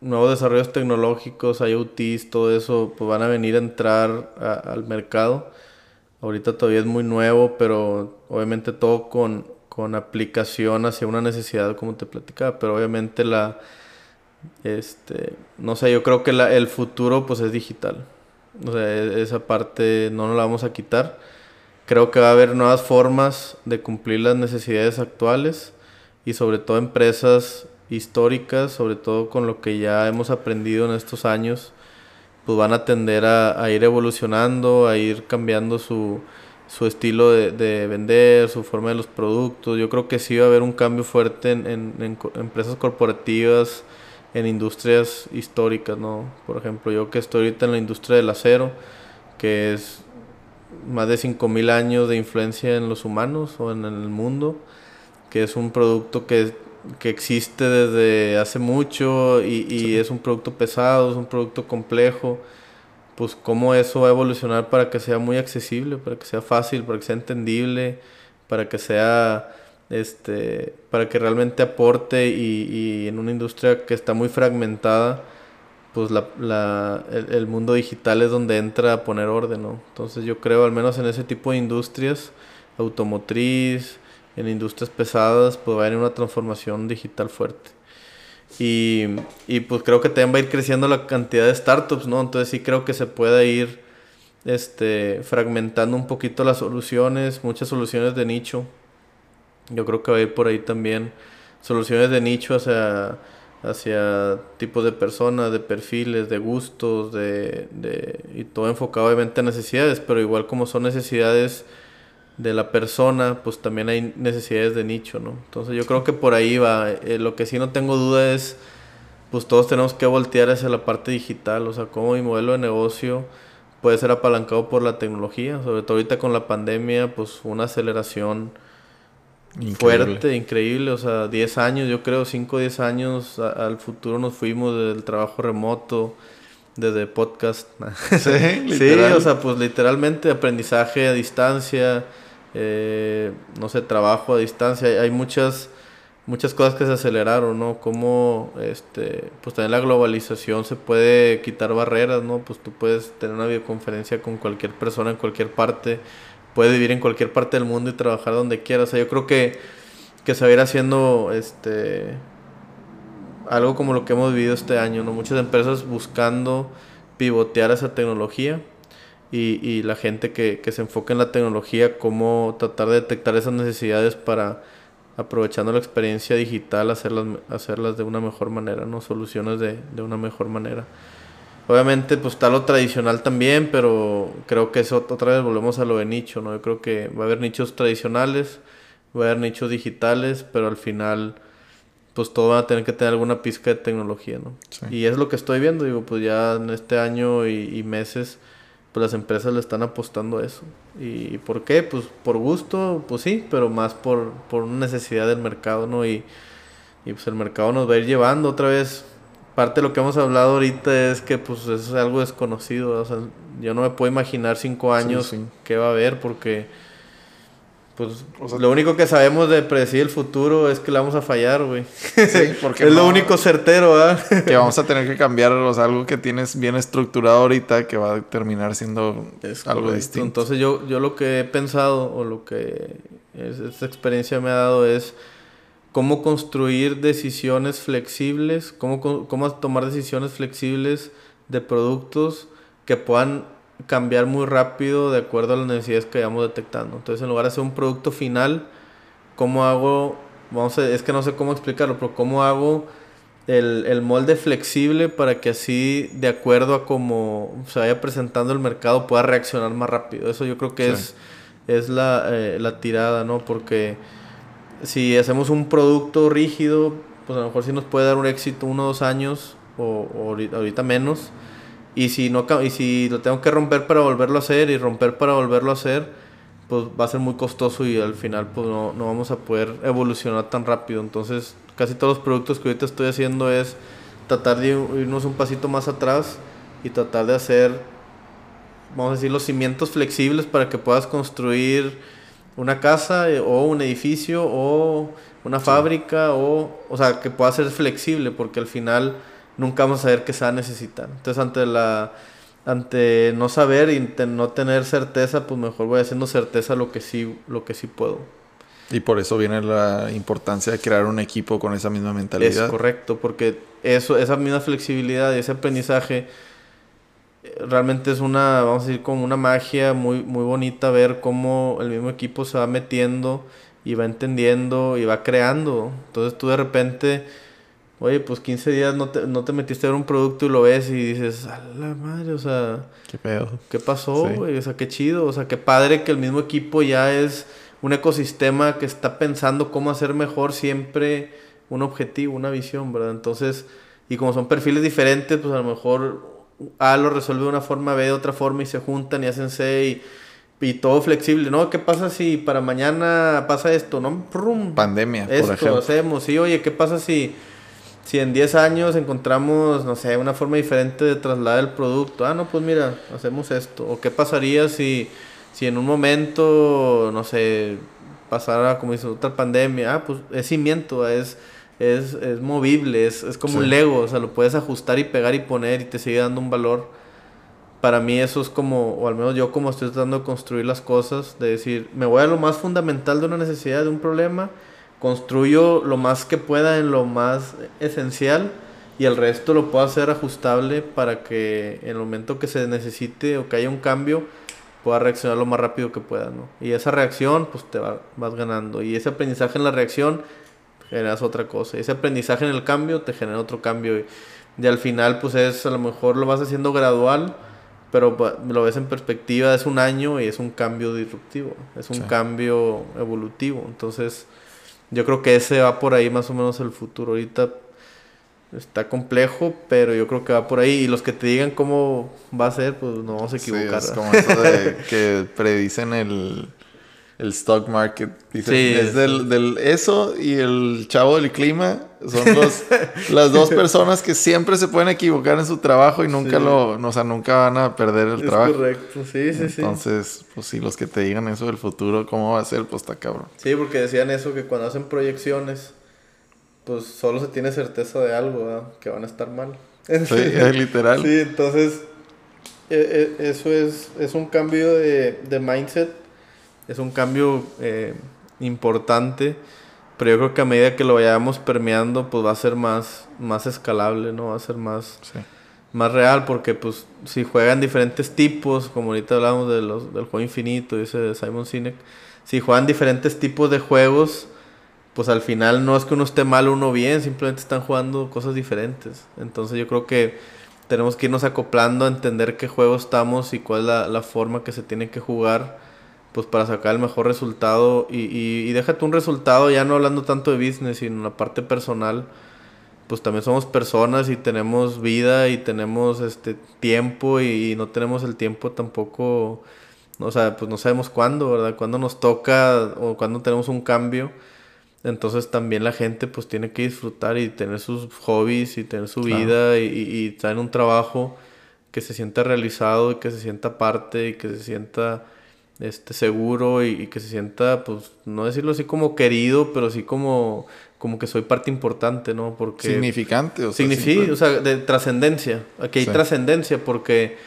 nuevos desarrollos tecnológicos, IoTs, todo eso, pues van a venir a entrar al mercado. Ahorita todavía es muy nuevo, pero obviamente todo con, con aplicación hacia una necesidad, como te platicaba. Pero obviamente la, este, no sé, yo creo que la, el futuro pues es digital. E, esa parte no nos la vamos a quitar Creo que va a haber nuevas formas de cumplir las necesidades actuales y sobre todo empresas históricas, sobre todo con lo que ya hemos aprendido en estos años, pues van a tender a, ir evolucionando, a ir cambiando su, estilo de, vender, su forma de los productos. Yo creo que sí va a haber un cambio fuerte en, en empresas corporativas, en industrias históricas, ¿no? Por ejemplo, yo que estoy ahorita en la industria del acero, que es más de 5.000 años de influencia en los humanos o en el mundo, que es un producto que, existe desde hace mucho y, es un producto pesado, es un producto complejo, pues cómo eso va a evolucionar para que sea muy accesible, para que sea fácil, para que sea entendible, para que sea este para que realmente aporte y, y en una industria que está muy fragmentada pues la, la, el, mundo digital es donde entra a poner orden, ¿no? Entonces yo creo, al menos en ese tipo de industrias, automotriz, en industrias pesadas, pues va a haber una transformación digital fuerte. Y, y, pues creo que también va a ir creciendo la cantidad de startups, ¿no? Entonces sí creo que se puede ir este, fragmentando un poquito las soluciones, muchas soluciones de nicho. Yo creo que va a ir por ahí también soluciones de nicho hacia hacia tipos de personas, de perfiles, de gustos, de, de, y todo enfocado obviamente a necesidades, pero igual como son necesidades de la persona, pues también hay necesidades de nicho, ¿no? Entonces yo creo que por ahí va. Eh, lo que sí no tengo duda es, pues todos tenemos que voltear hacia la parte digital, o sea, cómo mi modelo de negocio puede ser apalancado por la tecnología, sobre todo ahorita con la pandemia, pues una aceleración fuerte, increíble, o sea, 10 años, yo creo, 5 o 10 años al futuro nos fuimos del trabajo remoto, desde podcast. Sí, sí, o sea, pues literalmente aprendizaje a distancia, eh, no sé, trabajo a distancia, hay muchas muchas cosas que se aceleraron, ¿no? Como, este, pues también la globalización se puede quitar barreras, ¿no? Pues tú puedes tener una videoconferencia con cualquier persona en cualquier parte, puedes vivir en cualquier parte del mundo y trabajar donde quieras. O sea, yo creo que, que se va a ir haciendo, este, algo como lo que hemos vivido este año, ¿no? Muchas empresas buscando pivotear esa tecnología y, y la gente que, que se enfoca en la tecnología, cómo tratar de detectar esas necesidades para aprovechando la experiencia digital, hacerlas, hacerlas de una mejor manera, ¿no? Soluciones de, de una mejor manera. Obviamente, pues está lo tradicional también, pero creo que eso otra vez volvemos a lo de nicho, ¿no? Yo creo que va a haber nichos tradicionales, va a haber nichos digitales, pero al final, pues todo va a tener que tener alguna pizca de tecnología, ¿no? Y es lo que estoy viendo, digo, pues ya en este año y, y meses pues las empresas le están apostando a eso. ¿Y por qué? Pues por gusto, pues sí, pero más por, por una necesidad del mercado, ¿no? Y, y pues el mercado nos va a ir llevando otra vez. Parte de lo que hemos hablado ahorita es que pues es algo desconocido. O sea, yo no me puedo imaginar cinco años qué va a haber porque pues lo único que sabemos de predecir el futuro es que le vamos a fallar, güey. Sí, porque es lo único certero, ¿ah? que vamos a tener que cambiar o algo que tienes bien estructurado ahorita que va a terminar siendo algo distinto. Entonces yo, yo lo que he pensado o lo que esta experiencia me ha dado es cómo construir decisiones flexibles, cómo, cómo tomar decisiones flexibles de productos que puedan cambiar muy rápido de acuerdo a las necesidades que vayamos detectando. Entonces, en lugar de hacer un producto final, ¿cómo hago? Vamos a, es que no sé cómo explicarlo, pero ¿cómo hago el, el molde flexible para que así, de acuerdo a cómo se vaya presentando el mercado, pueda reaccionar más rápido? Eso yo creo que es, es la, eh, la tirada, ¿no? Porque si hacemos un producto rígido, pues a lo mejor sí nos puede dar un éxito uno o dos años, o, o ahorita menos y si, no, y si lo tengo que romper para volverlo a hacer y romper para volverlo a hacer, pues va a ser muy costoso y al final pues no, no vamos a poder evolucionar tan rápido. Entonces casi todos los productos que ahorita estoy haciendo es tratar de irnos un pasito más atrás y tratar de hacer, vamos a decir, los cimientos flexibles para que puedas construir una casa eh, o un edificio o una fábrica o, o sea, que pueda ser flexible porque al final nunca vamos a saber qué se va a necesitar. Entonces, ante la ante no saber y no tener certeza, pues mejor voy haciendo certeza lo que sí lo que sí puedo. Y por eso viene la importancia de crear un equipo con esa misma mentalidad. Es correcto, porque eso esa misma flexibilidad y ese aprendizaje realmente es una, vamos a decir, como una magia muy, muy bonita ver cómo el mismo equipo se va metiendo y va entendiendo y va creando. Entonces tú de repente Oye, pues 15 días no te, no te metiste a ver un producto y lo ves y dices, a la madre, o sea... Qué pedo. ¿Qué pasó, güey? O sea, qué chido. O sea, qué padre que el mismo equipo ya es un ecosistema que está pensando cómo hacer mejor siempre un objetivo, una visión, ¿verdad? Entonces, y como son perfiles diferentes, pues a lo mejor A lo resuelve de una forma, B de otra forma y se juntan y hacen C y, y todo flexible, ¿no? ¿Qué pasa si para mañana pasa esto, no? Pandemia, esto por ejemplo. hacemos, sí, oye, ¿qué pasa si si en 10 años encontramos, no sé, una forma diferente de trasladar el producto, ah, no, pues mira, hacemos esto. O qué pasaría si, si en un momento, no sé, pasara, como dice, otra pandemia, ah, pues es cimiento, es, es, es movible, es, es como un Lego, o sea, lo puedes ajustar y pegar y poner y te sigue dando un valor. Para mí eso es como, o al menos yo como estoy tratando de construir las cosas, de decir, me voy a lo más fundamental de una necesidad, de un problema, construyo lo más que pueda en lo más esencial y el resto lo puedo hacer ajustable para que en el momento que se necesite o que haya un cambio pueda reaccionar lo más rápido que pueda, ¿no? Y esa reacción, pues te va, vas ganando. Y ese aprendizaje en la reacción generas otra cosa. Ese aprendizaje en el cambio te genera otro cambio. Y, al final, pues es, a lo mejor lo vas haciendo gradual, pero lo ves en perspectiva, es un año y es un cambio disruptivo, es un cambio evolutivo. Entonces, yo creo que ese va por ahí más o menos el futuro. Ahorita está complejo, pero yo creo que va por ahí. Y los que te digan cómo va a ser, pues no vamos a equivocar. es como eso de que predicen el el stock market. sí, es del, del, eso y el chavo del clima son los, las dos personas que siempre se pueden equivocar en su trabajo y nunca lo, o sea, nunca van a perder el es trabajo. Correcto, sí, sí, sí. Entonces, pues sí, los que te digan eso del futuro, cómo va a ser, pues está cabrón. Sí, porque decían eso que cuando hacen proyecciones, pues solo se tiene certeza de algo, que van a estar mal. Sí, es literal. Sí, entonces, e, e, eso es, es un cambio de, de mindset es un cambio eh, importante, pero yo creo que a medida que lo vayamos permeando, pues va a ser más, más escalable, ¿no? Va a ser más, más real, porque pues si juegan diferentes tipos, como ahorita hablamos de los, del juego infinito, dice Simon Sinek, si juegan diferentes tipos de juegos, pues al final no es que uno esté mal o uno bien, simplemente están jugando cosas diferentes. Entonces yo creo que tenemos que irnos acoplando a entender qué juego estamos y cuál es la, la forma que se tiene que jugar pues para sacar el mejor resultado. Y, y, déjate un resultado ya no hablando tanto de business sino la parte personal. Pues también somos personas y tenemos vida y tenemos este tiempo y, no tenemos el tiempo tampoco o sea pues no sabemos cuándo verdad cuándo nos toca o cuándo tenemos un cambio. Entonces también la gente pues tiene que disfrutar y tener sus hobbies y tener su vida y, y, estar en un trabajo que se sienta realizado y que se sienta parte y que se sienta este, seguro y, que se sienta, pues, no decirlo así como querido, pero sí como, como que soy parte importante, ¿no? Porque... Significante, o sea. o sea, de trascendencia. Aquí hay trascendencia porque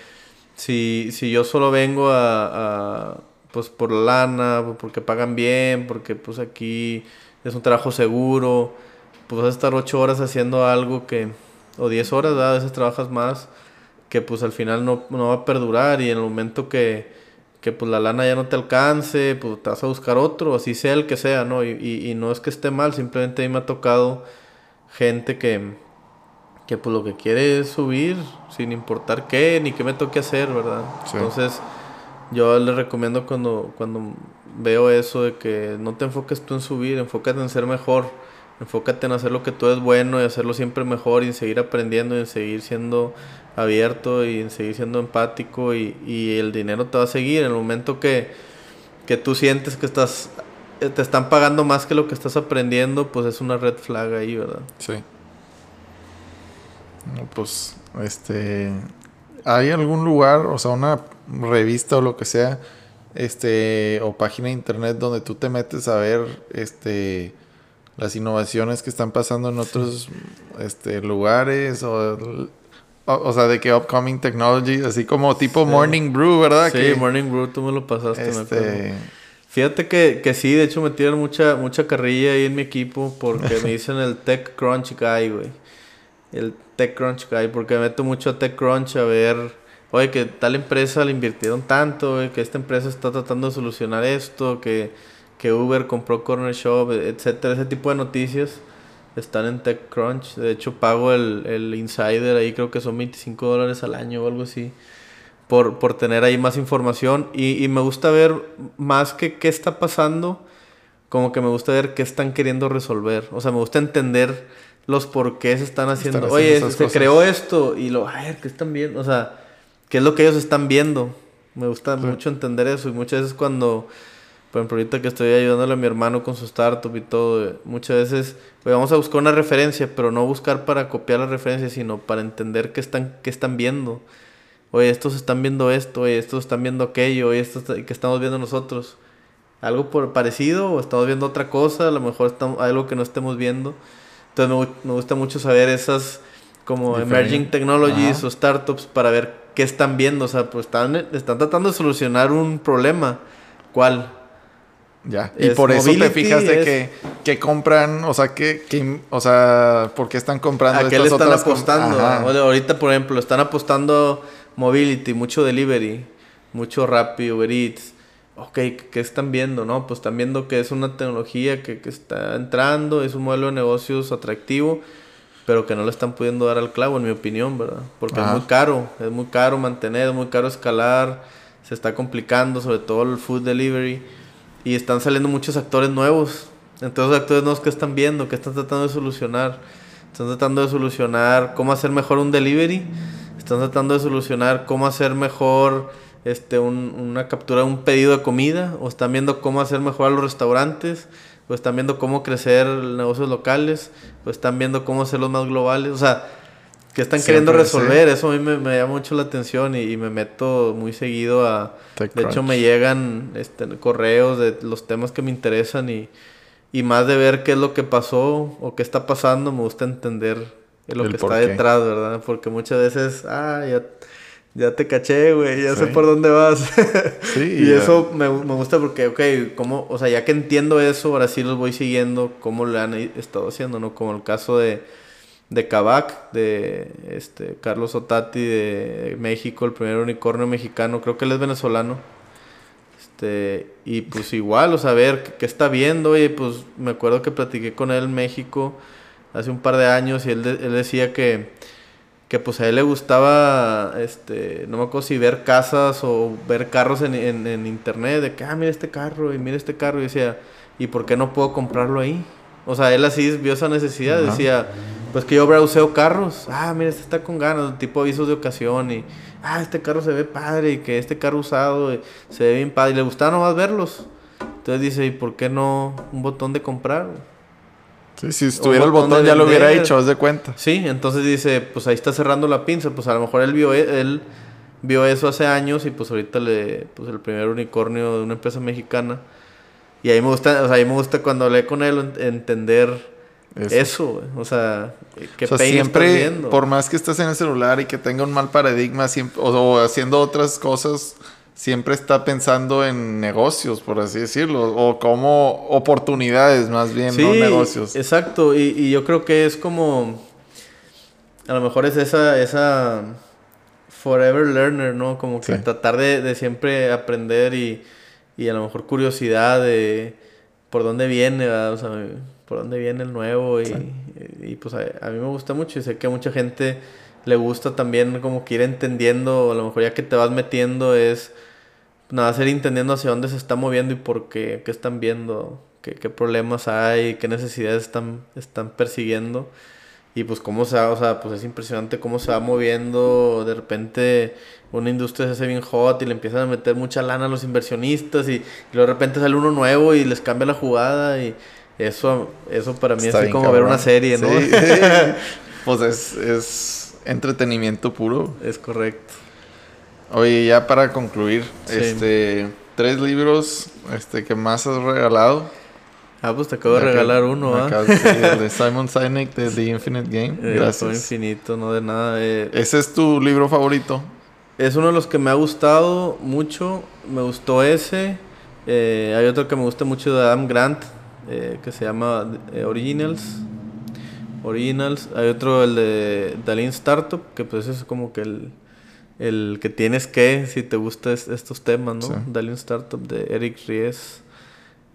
si, si yo solo vengo a, pues, por la lana, porque pagan bien, porque, pues, aquí es un trabajo seguro, pues vas a estar ocho horas haciendo algo que, o diez horas, a veces trabajas más, que pues al final no, no va a perdurar y en el momento que que pues la lana ya no te alcance, pues te vas a buscar otro, así sea el que sea, ¿no? Y, y, no es que esté mal, simplemente a mí me ha tocado gente que, que pues lo que quiere es subir, sin importar qué, ni qué me toque hacer, ¿verdad? Entonces, yo les recomiendo cuando, cuando veo eso de que no te enfoques tú en subir, enfócate en ser mejor Enfócate en hacer lo que tú es bueno y hacerlo siempre mejor y en seguir aprendiendo y en seguir siendo abierto y en seguir siendo empático y, y el dinero te va a seguir. En el momento que, que tú sientes que estás eh, te están pagando más que lo que estás aprendiendo, pues es una red flag ahí, ¿verdad? Sí. Pues, este, ¿hay algún lugar, o sea, una revista o lo que sea, este, o página de internet donde tú te metes a ver, este, las innovaciones que están pasando en otros este, lugares o, o, sea, de que upcoming technology, así como tipo Morning Brew, ¿verdad? Sí, Morning Brew, tú me lo pasaste, este... Fíjate que, que sí, de hecho me tiran mucha, mucha carrilla ahí en mi equipo porque me dicen el Tech Crunch Guy, güey. El Tech Crunch Guy, porque me meto mucho a Tech Crunch a ver, oye, que tal empresa le invirtieron tanto, que esta empresa está tratando de solucionar esto, que que Uber compró Corner Shop, etcétera, ese tipo de noticias están en TechCrunch. De hecho, pago el, el insider ahí, creo que son 25 dólares al año o algo así, por, por tener ahí más información. Y, y, me gusta ver más que qué está pasando, como que me gusta ver qué están queriendo resolver. O sea, me gusta entender los por qué se están haciendo. Oye, se creó esto y lo, a ver, ¿qué están viendo? O sea, ¿qué es lo que ellos están viendo? Me gusta mucho entender eso y muchas veces cuando por ejemplo, ahorita que estoy ayudándole a mi hermano con su startup y todo, eh, muchas veces pues, vamos a buscar una referencia, pero no buscar para copiar la referencia, sino para entender qué están, qué están viendo. Oye, estos están viendo esto, oye, estos están viendo aquello, oye, esto que estamos viendo nosotros. Algo por parecido o estamos viendo otra cosa, a lo mejor estamos, algo que no estemos viendo. Entonces me, me gusta mucho saber esas como emerging technologies o startups para ver qué están viendo. O sea, pues están, están tratando de solucionar un problema. ¿Cuál? Ya. Y por eso te fijas de que, que, compran, o sea, que, que, o sea, ¿por qué están comprando ¿A qué le están apostando? Ahorita, por ejemplo, están apostando mobility, mucho delivery, mucho Rappi, Uber Eats. ok, ¿qué están viendo? No, pues están viendo que es una tecnología que, que está entrando, es un modelo de negocios atractivo, pero que no le están pudiendo dar al clavo, en mi opinión, ¿verdad? Porque es muy caro, es muy caro mantener, es muy caro escalar, se está complicando, sobre todo el food delivery, y están saliendo muchos actores nuevos. Entonces, actores nuevos que están viendo, que están tratando de solucionar. Están tratando de solucionar cómo hacer mejor un delivery, están tratando de solucionar cómo hacer mejor este, un, una captura de un pedido de comida, o están viendo cómo hacer mejor a los restaurantes, o están viendo cómo crecer negocios locales, o están viendo cómo hacerlos más globales, o sea, que están queriendo resolver, eso a mí me, me, llama mucho la atención y, me meto muy seguido a... de hecho me llegan este, correos de los temas que me interesan y, y más de ver qué es lo que pasó o qué está pasando, me gusta entender lo que está detrás, ¿verdad? Porque muchas veces, ah, ya ya te caché, güey, ya sé por dónde vas. Sí, y eso me, me, gusta porque, ok, como, o sea, ya que entiendo eso, ahora sí los voy siguiendo, cómo le han estado haciendo, ¿no? Como el caso de, de Kavak, de este, Carlos Otati de México, el primer unicornio mexicano, creo que él es venezolano. Este, y pues igual, o sea, a ver, ¿qué, está viendo? Y pues me acuerdo que platiqué con él en México hace un par de años y él, él decía que que pues a él le gustaba, este, no me acuerdo si ver casas o ver carros en, en, internet, de que, ah, mira este carro y mira este carro, y decía, ¿y por qué no puedo comprarlo ahí? O sea, él así vio esa necesidad, decía, pues que yo browseo carros, ah, mira, este está con ganas, tipo avisos de ocasión, y, ah, este carro se ve padre, y que este carro usado se ve bien padre, y le gustaba nomás verlos. Entonces dice, ¿y por qué no un botón de comprar? si estuviera el botón ya lo hubiera hecho, haz de cuenta. Sí, entonces dice, pues ahí está cerrando la pinza, pues a lo mejor él vio, e, él vio eso hace años y pues ahorita le, pues el primer unicornio de una empresa mexicana. Y ahí me gusta, o sea, ahí me gusta cuando hablé con él entender eso, o sea, que siempre, por más que estés en el celular y que tenga un mal paradigma, o haciendo otras cosas siempre está pensando en negocios, por así decirlo, o como oportunidades más bien, no negocios. Exacto, y, y, yo creo que es como, a lo mejor es esa, esa forever learner, ¿no? Como que tratar de, de, siempre aprender y, y, a lo mejor curiosidad de por dónde viene, o sea, por dónde viene el nuevo y, y pues a, a, mí me gusta mucho y sé que a mucha gente le gusta también como que ir entendiendo, a lo mejor ya que te vas metiendo es nada, ser entendiendo hacia dónde se está moviendo y por qué, qué están viendo, qué, qué problemas hay, qué necesidades están, están persiguiendo. Y pues cómo se va, o sea, pues es impresionante cómo se va moviendo, de repente una industria se hace bien hot y le empiezan a meter mucha lana a los inversionistas y, de repente sale uno nuevo y les cambia la jugada y eso, eso para mí es como ver una serie, ¿no? pues es, es entretenimiento puro. Es correcto. Oye, ya para concluir, este, tres libros este, que más has regalado. Ah, pues te acabo de regalar uno, ¿ah? el de Simon Sinek de The Infinite Game. Gracias. El infinito, no de nada. Eh. ¿Ese es tu libro favorito? Es uno de los que me ha gustado mucho. Me gustó ese. Eh, hay otro que me gusta mucho de Adam Grant, eh, que se llama Originals. Originals. Hay otro, el de Dalin Startup, que pues es como que el el que tienes que, si te gustan estos temas, ¿no? Dale un startup de Eric Ries.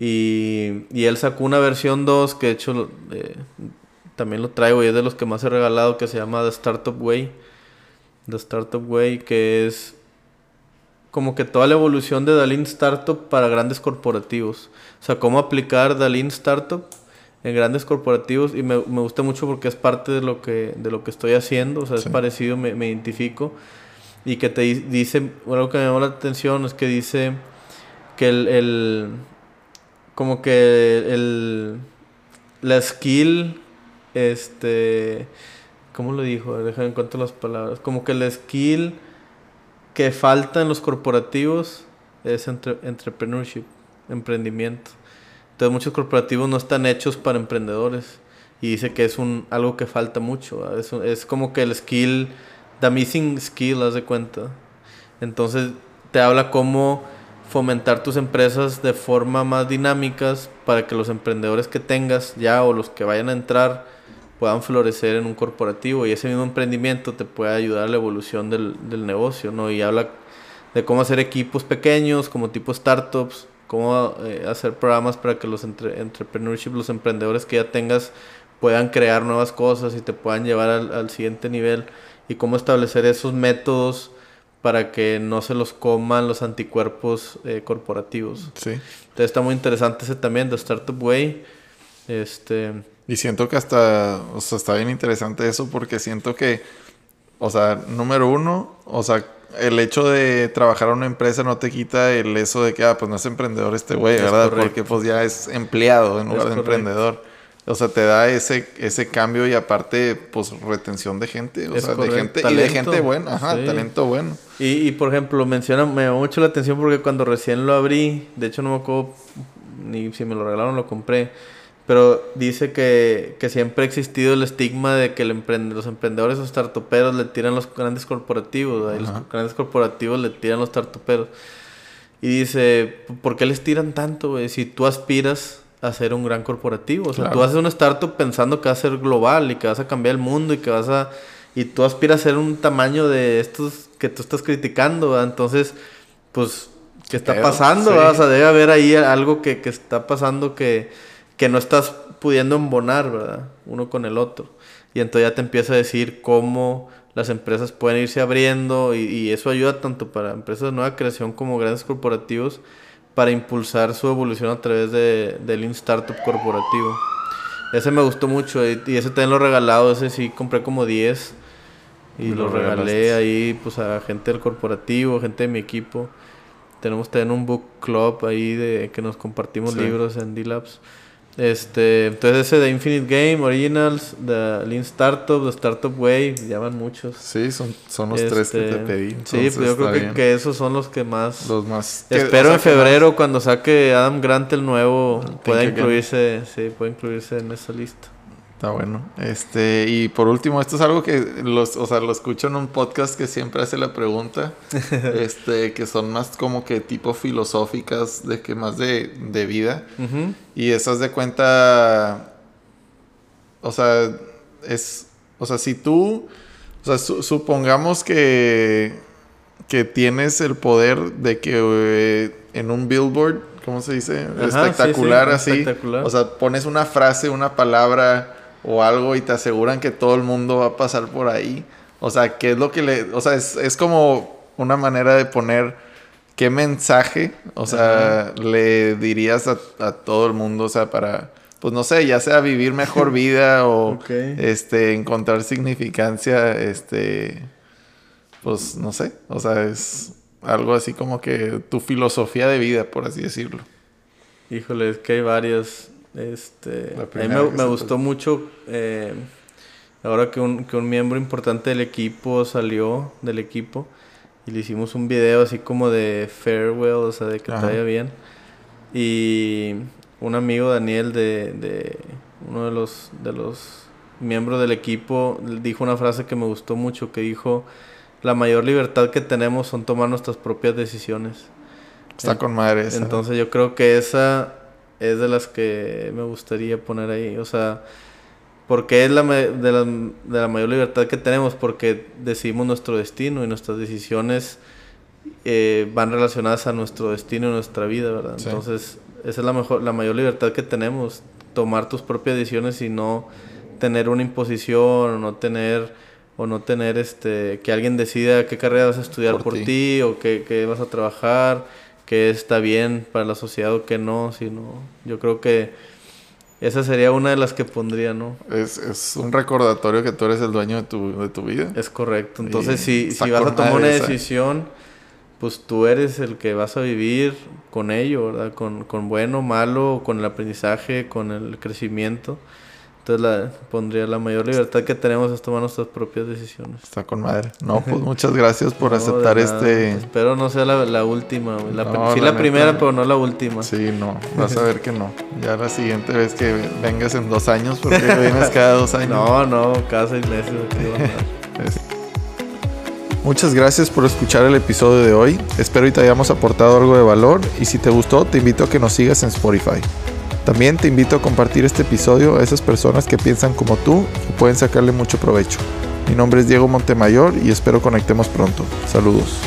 Y, y él sacó una versión 2 que de hecho eh, también lo traigo y es de los que más he regalado que se llama The Startup Way. The Startup Way, que es como que toda la evolución de Dalin Startup para grandes corporativos. O sea, cómo aplicar Dalin Startup en grandes corporativos y me, me gusta mucho porque es parte de lo que, de lo que estoy haciendo. O sea, es parecido, me, me identifico y que te dice, algo que me llamó la atención es que dice que el, el como que el, la skill, este, ¿cómo lo dijo? Déjame en las palabras, como que la skill que falta en los corporativos es entre, entrepreneurship, emprendimiento. Entonces muchos corporativos no están hechos para emprendedores y dice que es un algo que falta mucho, es, como que el skill The Missing Skill, haz de cuenta. Entonces te habla cómo fomentar tus empresas de forma más dinámicas para que los emprendedores que tengas ya o los que vayan a entrar puedan florecer en un corporativo y ese mismo emprendimiento te puede ayudar a la evolución del, del negocio, ¿no? Y habla de cómo hacer equipos pequeños, como tipo startups, cómo eh, hacer programas para que los entre entrepreneurship, los emprendedores que ya tengas puedan crear nuevas cosas y te puedan llevar al, siguiente nivel y cómo establecer esos métodos para que no se los coman los anticuerpos eh, corporativos. Sí. Entonces está muy interesante ese también, de Startup Way. Este... Y siento que hasta, o sea, está bien interesante eso porque siento que, o sea, número uno, o sea, el hecho de trabajar en una empresa no te quita el eso de que, ah, pues no es emprendedor este güey, ¿verdad? Porque pues ya es empleado en lugar de emprendedor. O sea, te da ese, ese cambio y aparte, pues, retención de gente. O sea, de gente y de gente buena. Ajá, talento bueno. Y, y, por ejemplo, menciona, me llamó mucho la atención porque cuando recién lo abrí, de hecho no me acuerdo ni si me lo regalaron lo compré. Pero dice que, que siempre ha existido el estigma de que el los emprendedores o startuperos le tiran los grandes corporativos. Y los grandes corporativos le tiran los startuperos. Y dice, ¿por qué les tiran tanto, güey? Si tú aspiras a ser un gran corporativo. O sea, tú haces un startup pensando que va a ser global y que vas a cambiar el mundo y que vas a... Y tú aspiras a ser un tamaño de estos que tú estás criticando, Entonces, pues, ¿qué está pasando? O sea, debe haber ahí algo que, que está pasando que, que no estás pudiendo embonar, ¿verdad? Uno con el otro. Y entonces ya te empieza a decir cómo las empresas pueden irse abriendo y, y eso ayuda tanto para empresas de nueva creación como grandes corporativos para impulsar su evolución a través de, del Lean Startup corporativo. Ese me gustó mucho y, ese también lo regalado, ese sí compré como 10 y lo, regalé ahí pues a gente del corporativo, gente de mi equipo. Tenemos también un book club ahí de que nos compartimos libros en D-Labs. Este, entonces ese de Infinite Game, Originals, de Lean Startup, de Startup Way, llaman muchos. Sí, son, son los tres que te este, pedí. Sí, pues yo creo que, esos son los que más... Los más... Espero en febrero cuando saque Adam Grant el nuevo, pueda incluirse, sí, puede incluirse en esa lista. Está bueno. Este, y por último, esto es algo que los, o sea, lo escucho en un podcast que siempre hace la pregunta. este, que son más como que tipo filosóficas, de que más de, de vida. Y esas de cuenta. O sea, es. O sea, si tú. O sea, supongamos que. Que tienes el poder de que eh, en un billboard, ¿cómo se dice? espectacular así. Espectacular. O sea, pones una frase, una palabra o algo y te aseguran que todo el mundo va a pasar por ahí. O sea, ¿qué es lo que le... O sea, es, como una manera de poner qué mensaje, o sea, le dirías a, todo el mundo, o sea, para, pues no sé, ya sea vivir mejor vida o este, encontrar significancia, este, pues no sé, o sea, es algo así como que tu filosofía de vida, por así decirlo. Híjole, es que hay varias. Este, a mí me, gustó mucho eh, ahora que un, que un miembro importante del equipo salió del equipo y le hicimos un video así como de farewell, o sea, de que te vaya bien. Y un amigo, Daniel, de, de uno de los, de los miembros del equipo, dijo una frase que me gustó mucho, que dijo, la mayor libertad que tenemos son tomar nuestras propias decisiones. Está con madre Entonces yo creo que esa es de las que me gustaría poner ahí. O sea, porque es la de, la, de la mayor libertad que tenemos, porque decidimos nuestro destino y nuestras decisiones eh, van relacionadas a nuestro destino y nuestra vida, ¿verdad? Entonces, esa es la, mejor, la mayor libertad que tenemos, tomar tus propias decisiones y no tener una imposición o no tener o no tener este que alguien decida qué carrera vas a estudiar por, ti. o qué, qué vas a trabajar que está bien para la sociedad o que no, sino yo creo que esa sería una de las que pondría, ¿no? Es, es un recordatorio que tú eres el dueño de tu, de tu vida. Es correcto. Entonces, si, si vas a tomar una decisión, pues tú eres el que vas a vivir con ello, ¿verdad? Con, con bueno, malo, con el aprendizaje, con el crecimiento. Entonces la, pondría la mayor libertad que tenemos es tomar nuestras propias decisiones. Está con madre. No, pues muchas gracias por aceptar este... Espero no sea la, la última. La, sí la, primera, pero no la última. Sí, no. Vas a ver que no. Ya la siguiente vez que vengas en dos años, porque vienes cada dos años. No, no, cada seis meses. Muchas gracias por escuchar el episodio de hoy. Espero que te hayamos aportado algo de valor y si te gustó te invito a que nos sigas en Spotify. También te invito a compartir este episodio a esas personas que piensan como tú y pueden sacarle mucho provecho. Mi nombre es Diego Montemayor y espero conectemos pronto. Saludos.